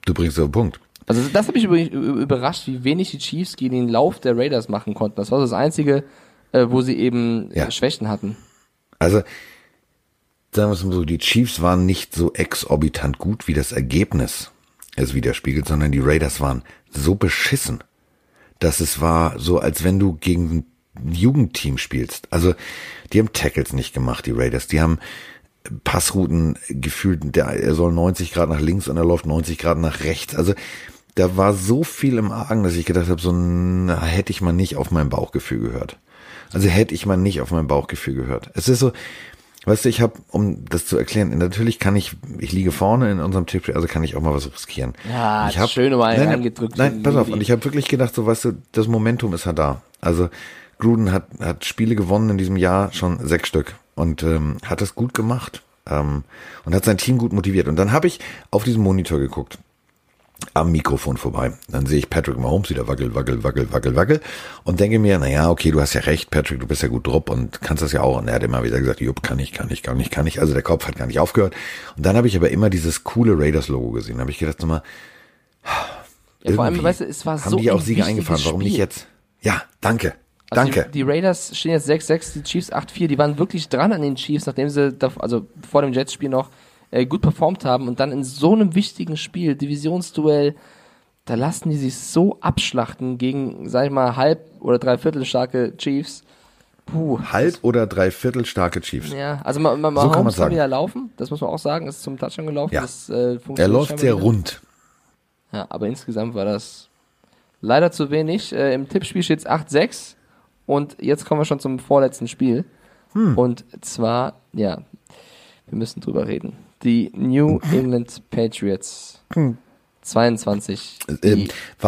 Du bringst auf den Punkt. Also das hat mich überrascht, wie wenig die Chiefs gegen den Lauf der Raiders machen konnten. Das war das Einzige, äh, wo sie eben ja. Schwächen hatten. Also, sagen wir es mal so, die Chiefs waren nicht so exorbitant gut, wie das Ergebnis es widerspiegelt, sondern die Raiders waren so beschissen, dass es war so, als wenn du gegen ein Jugendteam spielst. Also, die haben Tackles nicht gemacht, die Raiders. Die haben Passrouten gefühlt, der, er soll 90 Grad nach links und er läuft 90 Grad nach rechts. Also, da war so viel im Argen, dass ich gedacht habe, so na, hätte ich mal nicht auf mein Bauchgefühl gehört. Also hätte ich mal nicht auf mein Bauchgefühl gehört. Es ist so, weißt du, ich habe, um das zu erklären, natürlich kann ich, ich liege vorne in unserem Tipp, also kann ich auch mal was riskieren. Ja, ich hab, schön einen nein, angedrückt. Nein, pass auf, und ich habe wirklich gedacht, so weißt du, das Momentum ist halt da. Also Gruden hat, hat Spiele gewonnen in diesem Jahr, schon sechs Stück und ähm, hat es gut gemacht ähm, und hat sein Team gut motiviert. Und dann habe ich auf diesen Monitor geguckt am Mikrofon vorbei. Dann sehe ich Patrick Mahomes wieder wackel, wackel, wackel, wackel, wackel und denke mir, na ja, okay, du hast ja recht, Patrick, du bist ja gut drupp und kannst das ja auch. Und er hat immer wieder gesagt, jupp, kann ich, kann ich, kann ich, kann ich. Also der Kopf hat gar nicht aufgehört. Und dann habe ich aber immer dieses coole Raiders-Logo gesehen. Da habe ich gedacht, nochmal, ja, vor allem, weißt du, es war haben so die auch Siege eingefahren, warum nicht jetzt? Ja, danke. Also Danke. Die, die, Raiders stehen jetzt 6-6, die Chiefs 8-4. Die waren wirklich dran an den Chiefs, nachdem sie, da, also vor dem Jets-Spiel noch äh, gut performt haben und dann in so einem wichtigen Spiel, Divisionsduell, da lassen die sich so abschlachten gegen, sag ich mal, halb oder dreiviertel starke Chiefs. Puh. Halb oder dreiviertel starke Chiefs. Ja, also man, man, so kann man wieder laufen, das muss man auch sagen, ist zum Touchdown gelaufen. Ja. Das, äh, er läuft sehr rund. Ja, aber insgesamt war das leider zu wenig. Äh, Im Tippspiel steht es 8-6 und jetzt kommen wir schon zum vorletzten Spiel. Hm. Und zwar, ja, wir müssen drüber reden. Die New England Patriots. Hm. 22. Ähm,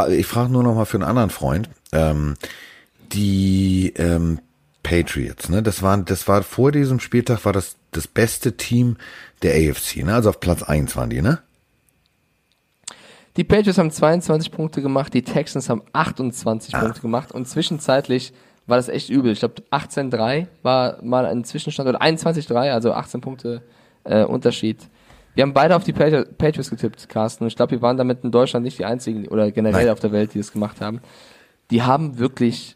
ich frage nur noch mal für einen anderen Freund. Ähm, die ähm, Patriots, ne? Das waren, das war vor diesem Spieltag war das das beste Team der AFC, ne? Also auf Platz 1 waren die, ne? Die Patriots haben 22 Punkte gemacht, die Texans haben 28 ah. Punkte gemacht und zwischenzeitlich war das echt übel. Ich glaube 18-3 war mal ein Zwischenstand oder 21-3, also 18 Punkte äh, Unterschied. Wir haben beide auf die Patriots getippt, Carsten. Und ich glaube, wir waren damit in Deutschland nicht die einzigen oder generell Nein. auf der Welt, die das gemacht haben. Die haben wirklich,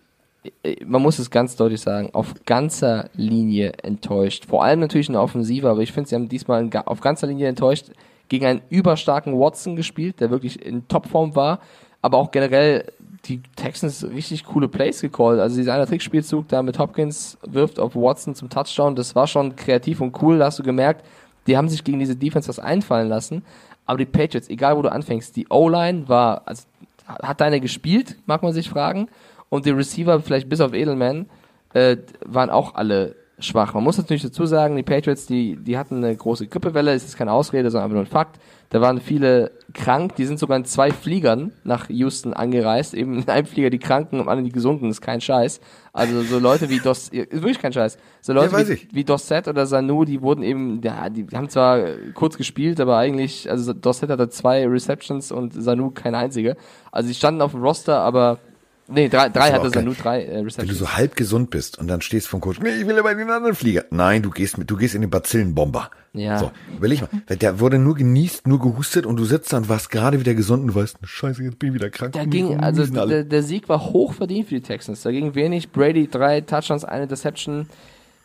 man muss es ganz deutlich sagen, auf ganzer Linie enttäuscht. Vor allem natürlich in der Offensive, aber ich finde, sie haben diesmal auf ganzer Linie enttäuscht gegen einen überstarken Watson gespielt, der wirklich in Topform war, aber auch generell die Texans richtig coole Plays gecallt. Also dieser eine Trickspielzug da mit Hopkins wirft auf Watson zum Touchdown, das war schon kreativ und cool, da hast du gemerkt, die haben sich gegen diese Defense was einfallen lassen. Aber die Patriots, egal wo du anfängst, die O-Line war, also hat deine gespielt, mag man sich fragen. Und die Receiver, vielleicht bis auf Edelman, äh, waren auch alle schwach. Man muss natürlich dazu sagen, die Patriots, die, die hatten eine große Grippewelle, ist keine Ausrede, sondern einfach nur ein Fakt. Da waren viele krank, die sind sogar in zwei Fliegern nach Houston angereist, eben in einem Flieger die Kranken und anderen die Gesunden, ist kein Scheiß. Also so Leute wie Dos, ist wirklich kein Scheiß. So Leute ja, wie, wie Dosset oder Sanu, die wurden eben, ja, die haben zwar kurz gespielt, aber eigentlich, also Dosset hatte zwei Receptions und Sanu keine einzige. Also die standen auf dem Roster, aber Nee, drei, drei hatte Sanu, drei äh, Receptions. Wenn du so halb gesund bist und dann stehst vom Coach, nee, ich will aber in den anderen Flieger. Nein, du gehst mit, du gehst in den Bazillenbomber. Ja. So, überleg mal, der wurde nur genießt, nur gehustet und du sitzt da und warst gerade wieder gesund und du weißt, scheiße, jetzt bin ich wieder krank. Da ging, also der, der Sieg war hoch verdient für die Texans. Da ging wenig, Brady drei Touchdowns, eine Deception.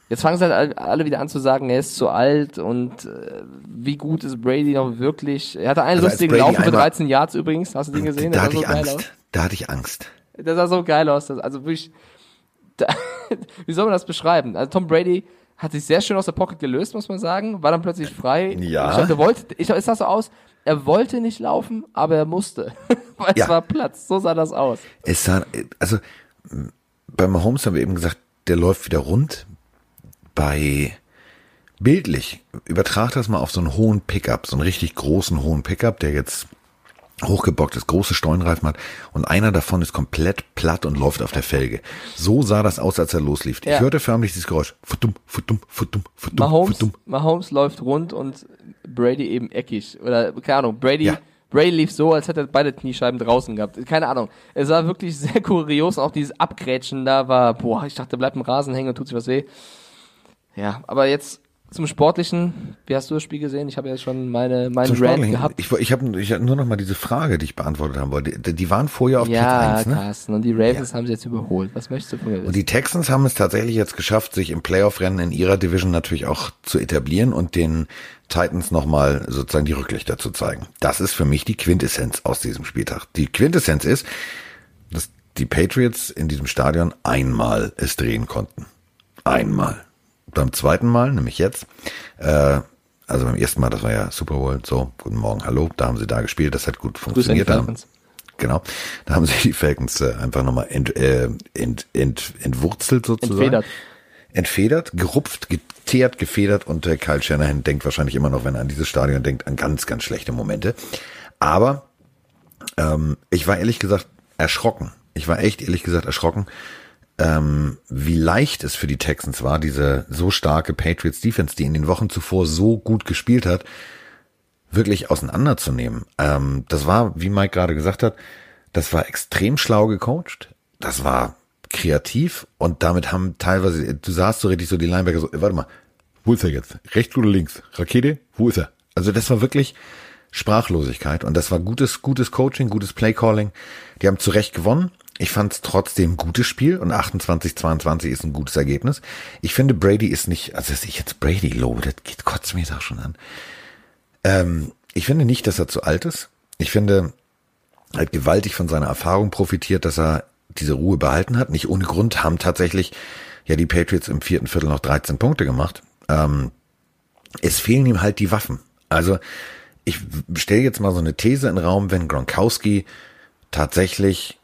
Jetzt fangen sie halt alle wieder an zu sagen, er ist zu alt und äh, wie gut ist Brady noch wirklich. Er hatte einen also lustigen Lauf für 13 Yards übrigens, hast du den gesehen? Da hatte ich Angst. Da hatte ich Angst. Das sah so geil aus. Also wirklich, da, wie soll man das beschreiben? Also Tom Brady hat sich sehr schön aus der Pocket gelöst, muss man sagen, war dann plötzlich frei. Ja. Ich dachte, wollte, ich, es sah so aus, er wollte nicht laufen, aber er musste. Weil ja. es war Platz. So sah das aus. Es sah, also, bei Mahomes haben wir eben gesagt, der läuft wieder rund. Bei bildlich, übertrag das mal auf so einen hohen Pickup, so einen richtig großen hohen Pickup, der jetzt hochgebocktes, große Steuernreifen hat und einer davon ist komplett platt und läuft auf der Felge. So sah das aus, als er loslief. Ja. Ich hörte förmlich dieses Geräusch. Futum, futum, futum, futum, Mahomes, futum. Mahomes läuft rund und Brady eben eckig. Oder, keine Ahnung, Brady, ja. Brady lief so, als hätte er beide Kniescheiben draußen gehabt. Keine Ahnung. Es war wirklich sehr kurios. Auch dieses Abgrätschen da war, boah, ich dachte, bleibt im Rasen hängen und tut sich was weh. Ja, aber jetzt zum Sportlichen, wie hast du das Spiel gesehen? Ich habe ja schon meine meinen Rant gehabt. Ich, ich habe ich hab nur noch mal diese Frage, die ich beantwortet haben wollte. Die, die waren vorher auf ja, Platz 1, ne? Carsten, und die Ravens ja. haben sie jetzt überholt. Was möchtest du von mir wissen? Und die Texans haben es tatsächlich jetzt geschafft, sich im Playoff-Rennen in ihrer Division natürlich auch zu etablieren und den Titans nochmal sozusagen die Rücklichter zu zeigen. Das ist für mich die Quintessenz aus diesem Spieltag. Die Quintessenz ist, dass die Patriots in diesem Stadion einmal es drehen konnten. Einmal beim zweiten Mal, nämlich jetzt, äh, also beim ersten Mal, das war ja Super Bowl, so, guten Morgen, hallo, da haben sie da gespielt, das hat gut funktioniert. genau. Da haben sich die Falcons äh, einfach nochmal ent, äh, ent, ent, entwurzelt sozusagen. Entfedert. Entfedert, gerupft, geteert, gefedert und äh, Kyle Shanahan denkt wahrscheinlich immer noch, wenn er an dieses Stadion denkt, an ganz, ganz schlechte Momente. Aber ähm, ich war ehrlich gesagt erschrocken. Ich war echt ehrlich gesagt erschrocken, ähm, wie leicht es für die Texans war, diese so starke Patriots Defense, die in den Wochen zuvor so gut gespielt hat, wirklich auseinanderzunehmen. Ähm, das war, wie Mike gerade gesagt hat, das war extrem schlau gecoacht. Das war kreativ und damit haben teilweise, du sahst so richtig so die Linebacker so, warte mal, wo ist er jetzt? Rechts oder links? Rakete? Wo ist er? Also das war wirklich Sprachlosigkeit und das war gutes, gutes Coaching, gutes Playcalling. Die haben zu Recht gewonnen. Ich fand es trotzdem ein gutes Spiel und 28-22 ist ein gutes Ergebnis. Ich finde, Brady ist nicht, also dass ich jetzt Brady lobe, das geht kotzt mir auch schon an. Ähm, ich finde nicht, dass er zu alt ist. Ich finde, er hat gewaltig von seiner Erfahrung profitiert, dass er diese Ruhe behalten hat. Nicht ohne Grund haben tatsächlich ja die Patriots im vierten Viertel noch 13 Punkte gemacht. Ähm, es fehlen ihm halt die Waffen. Also ich stelle jetzt mal so eine These in den Raum, wenn Gronkowski tatsächlich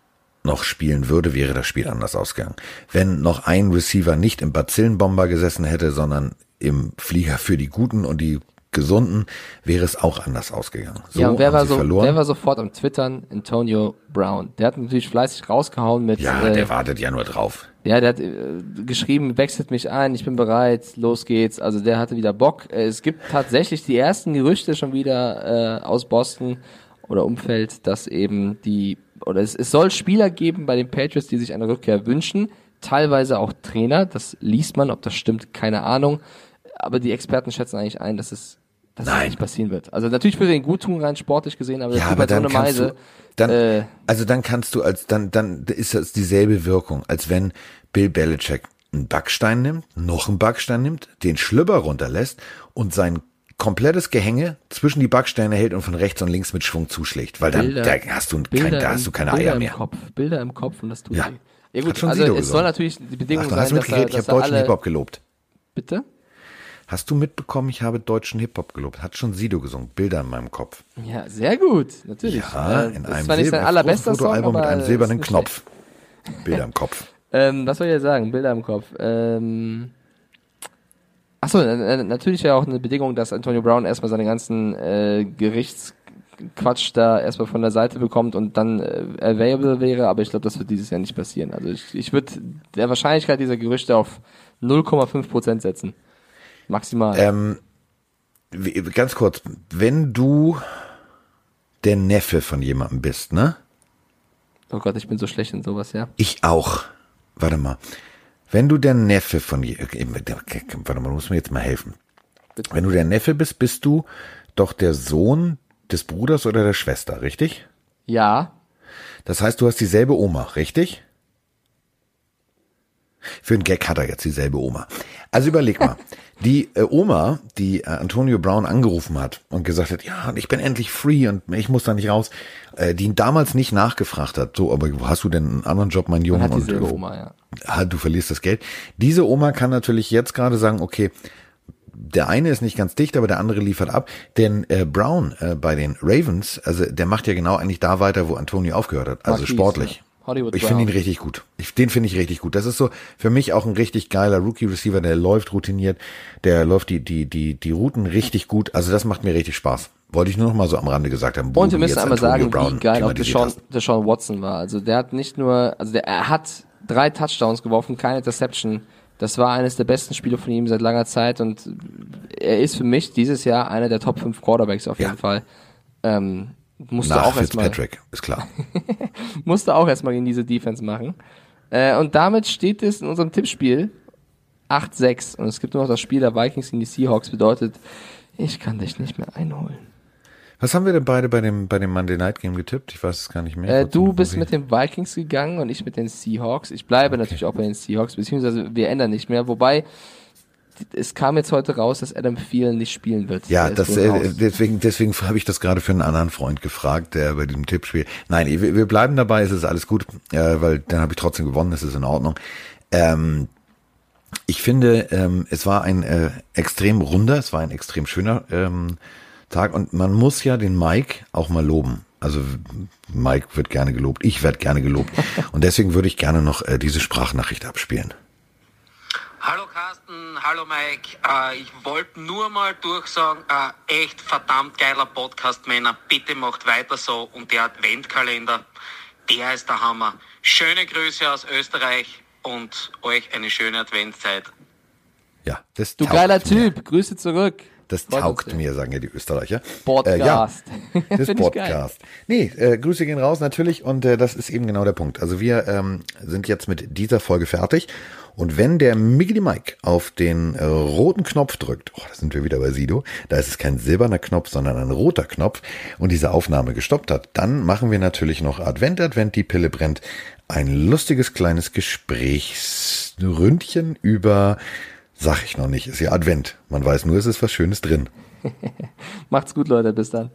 noch spielen würde, wäre das Spiel anders ausgegangen. Wenn noch ein Receiver nicht im Bazillenbomber gesessen hätte, sondern im Flieger für die Guten und die Gesunden wäre es auch anders ausgegangen. So ja, und wer war, so, wer war sofort am Twittern? Antonio Brown. Der hat natürlich fleißig rausgehauen mit. Ja, äh, der wartet ja nur drauf. Ja, der hat äh, geschrieben, wechselt mich ein, ich bin bereit, los geht's. Also der hatte wieder Bock. Äh, es gibt tatsächlich die ersten Gerüchte schon wieder äh, aus Boston oder Umfeld, dass eben die, oder es, es soll Spieler geben bei den Patriots, die sich eine Rückkehr wünschen. Teilweise auch Trainer, das liest man, ob das stimmt, keine Ahnung. Aber die Experten schätzen eigentlich ein, dass es dass Nein. das nicht passieren wird. Also natürlich würde ihn gut tun, rein sportlich gesehen, aber, ja, aber dann so Meise. Du, dann, äh, also dann kannst du als, dann, dann ist das dieselbe Wirkung, als wenn Bill Belichick einen Backstein nimmt, noch einen Backstein nimmt, den Schlüpper runterlässt und sein komplettes Gehänge zwischen die Backsteine hält und von rechts und links mit Schwung zuschlägt, weil dann da hast du, kein, da hast du keine Bilder Eier mehr. Im Kopf, Bilder im Kopf und das tut ja. weh. Ja gut, also es soll natürlich die Bedingung Ach, sein, dass, er, dass ich habe deutschen Hip-Hop gelobt. Bitte? Hast du mitbekommen, ich habe deutschen Hip-Hop gelobt? Hat schon Sido gesungen. Bilder in meinem Kopf. Ja, sehr gut. Natürlich. Ja, in das einem war nicht sein allerbester Song, Album mit einem silbernen Knopf. Bilder im Kopf. Ähm, was soll ich jetzt sagen? Bilder im Kopf. Ähm, achso, natürlich wäre auch eine Bedingung, dass Antonio Brown erstmal seine ganzen äh, Gerichtsquatsch da erstmal von der Seite bekommt und dann äh, available wäre, aber ich glaube, das wird dieses Jahr nicht passieren. Also ich, ich würde der Wahrscheinlichkeit dieser Gerüchte auf 0,5% setzen. Maximal. Ähm, ganz kurz, wenn du der Neffe von jemandem bist, ne? Oh Gott, ich bin so schlecht in sowas, ja. Ich auch. Warte mal. Wenn du der Neffe von warte mal, muss mir jetzt mal helfen. Wenn du der Neffe bist, bist du doch der Sohn des Bruders oder der Schwester, richtig? Ja. Das heißt, du hast dieselbe Oma, richtig? Für einen Gag hat er jetzt dieselbe Oma. Also überleg mal. Die äh, Oma, die äh, Antonio Brown angerufen hat und gesagt hat, ja, ich bin endlich free und ich muss da nicht raus, äh, die ihn damals nicht nachgefragt hat, so, aber wo hast du denn einen anderen Job, mein Junge? und, äh, Oma, ja. Ah, du verlierst das Geld. Diese Oma kann natürlich jetzt gerade sagen, okay, der eine ist nicht ganz dicht, aber der andere liefert ab. Denn äh, Brown äh, bei den Ravens, also der macht ja genau eigentlich da weiter, wo Antonio aufgehört hat, also Marquise, sportlich. Ja. Hollywood ich finde ihn richtig gut. Ich, den finde ich richtig gut. Das ist so für mich auch ein richtig geiler Rookie-Receiver, der läuft routiniert, der läuft die, die, die, die Routen richtig gut. Also das macht mir richtig Spaß. Wollte ich nur noch mal so am Rande gesagt haben. Und wir müssen einmal sagen, Brown wie geil auch Deshaun, Deshaun Watson war. Also der hat nicht nur, also der, er hat drei Touchdowns geworfen, keine Interception. Das war eines der besten Spiele von ihm seit langer Zeit und er ist für mich dieses Jahr einer der Top 5 Quarterbacks auf jeden ja. Fall. Ähm, musste Nach auch erstmal. Patrick, ist klar. musste auch erstmal in diese Defense machen. Äh, und damit steht es in unserem Tippspiel 8-6. Und es gibt nur noch das Spiel der Vikings gegen die Seahawks. Bedeutet, ich kann dich nicht mehr einholen. Was haben wir denn beide bei dem, bei dem Monday Night Game getippt? Ich weiß es gar nicht mehr. Äh, du bist mit den Vikings gegangen und ich mit den Seahawks. Ich bleibe okay. natürlich auch bei den Seahawks, beziehungsweise wir ändern nicht mehr. Wobei, es kam jetzt heute raus, dass Adam Thielen nicht spielen wird. Ja, das, äh, deswegen, deswegen habe ich das gerade für einen anderen Freund gefragt, der bei dem Tippspiel. Nein, wir, wir bleiben dabei, es ist alles gut, äh, weil dann habe ich trotzdem gewonnen, es ist in Ordnung. Ähm, ich finde, ähm, es war ein äh, extrem runder, es war ein extrem schöner ähm, Tag und man muss ja den Mike auch mal loben. Also Mike wird gerne gelobt, ich werde gerne gelobt. Und deswegen würde ich gerne noch äh, diese Sprachnachricht abspielen. Hallo Carsten, hallo Mike. Äh, ich wollte nur mal durchsagen, äh, echt verdammt geiler Podcast, Männer. Bitte macht weiter so. Und der Adventkalender, der ist der Hammer. Schöne Grüße aus Österreich und euch eine schöne Adventszeit. Ja, das Du geiler mir. Typ, Grüße zurück. Das taugt mir, sagen ja die Österreicher. Podcast. Äh, ja, das Podcast. Nee, äh, Grüße gehen raus natürlich und äh, das ist eben genau der Punkt. Also wir ähm, sind jetzt mit dieser Folge fertig und wenn der Miggity Mike auf den äh, roten Knopf drückt, oh, da sind wir wieder bei Sido, da ist es kein silberner Knopf, sondern ein roter Knopf und diese Aufnahme gestoppt hat, dann machen wir natürlich noch Advent, Advent, die Pille brennt, ein lustiges kleines Gesprächsründchen über Sag ich noch nicht, ist ja Advent. Man weiß nur, es ist was Schönes drin. Macht's gut, Leute. Bis dann.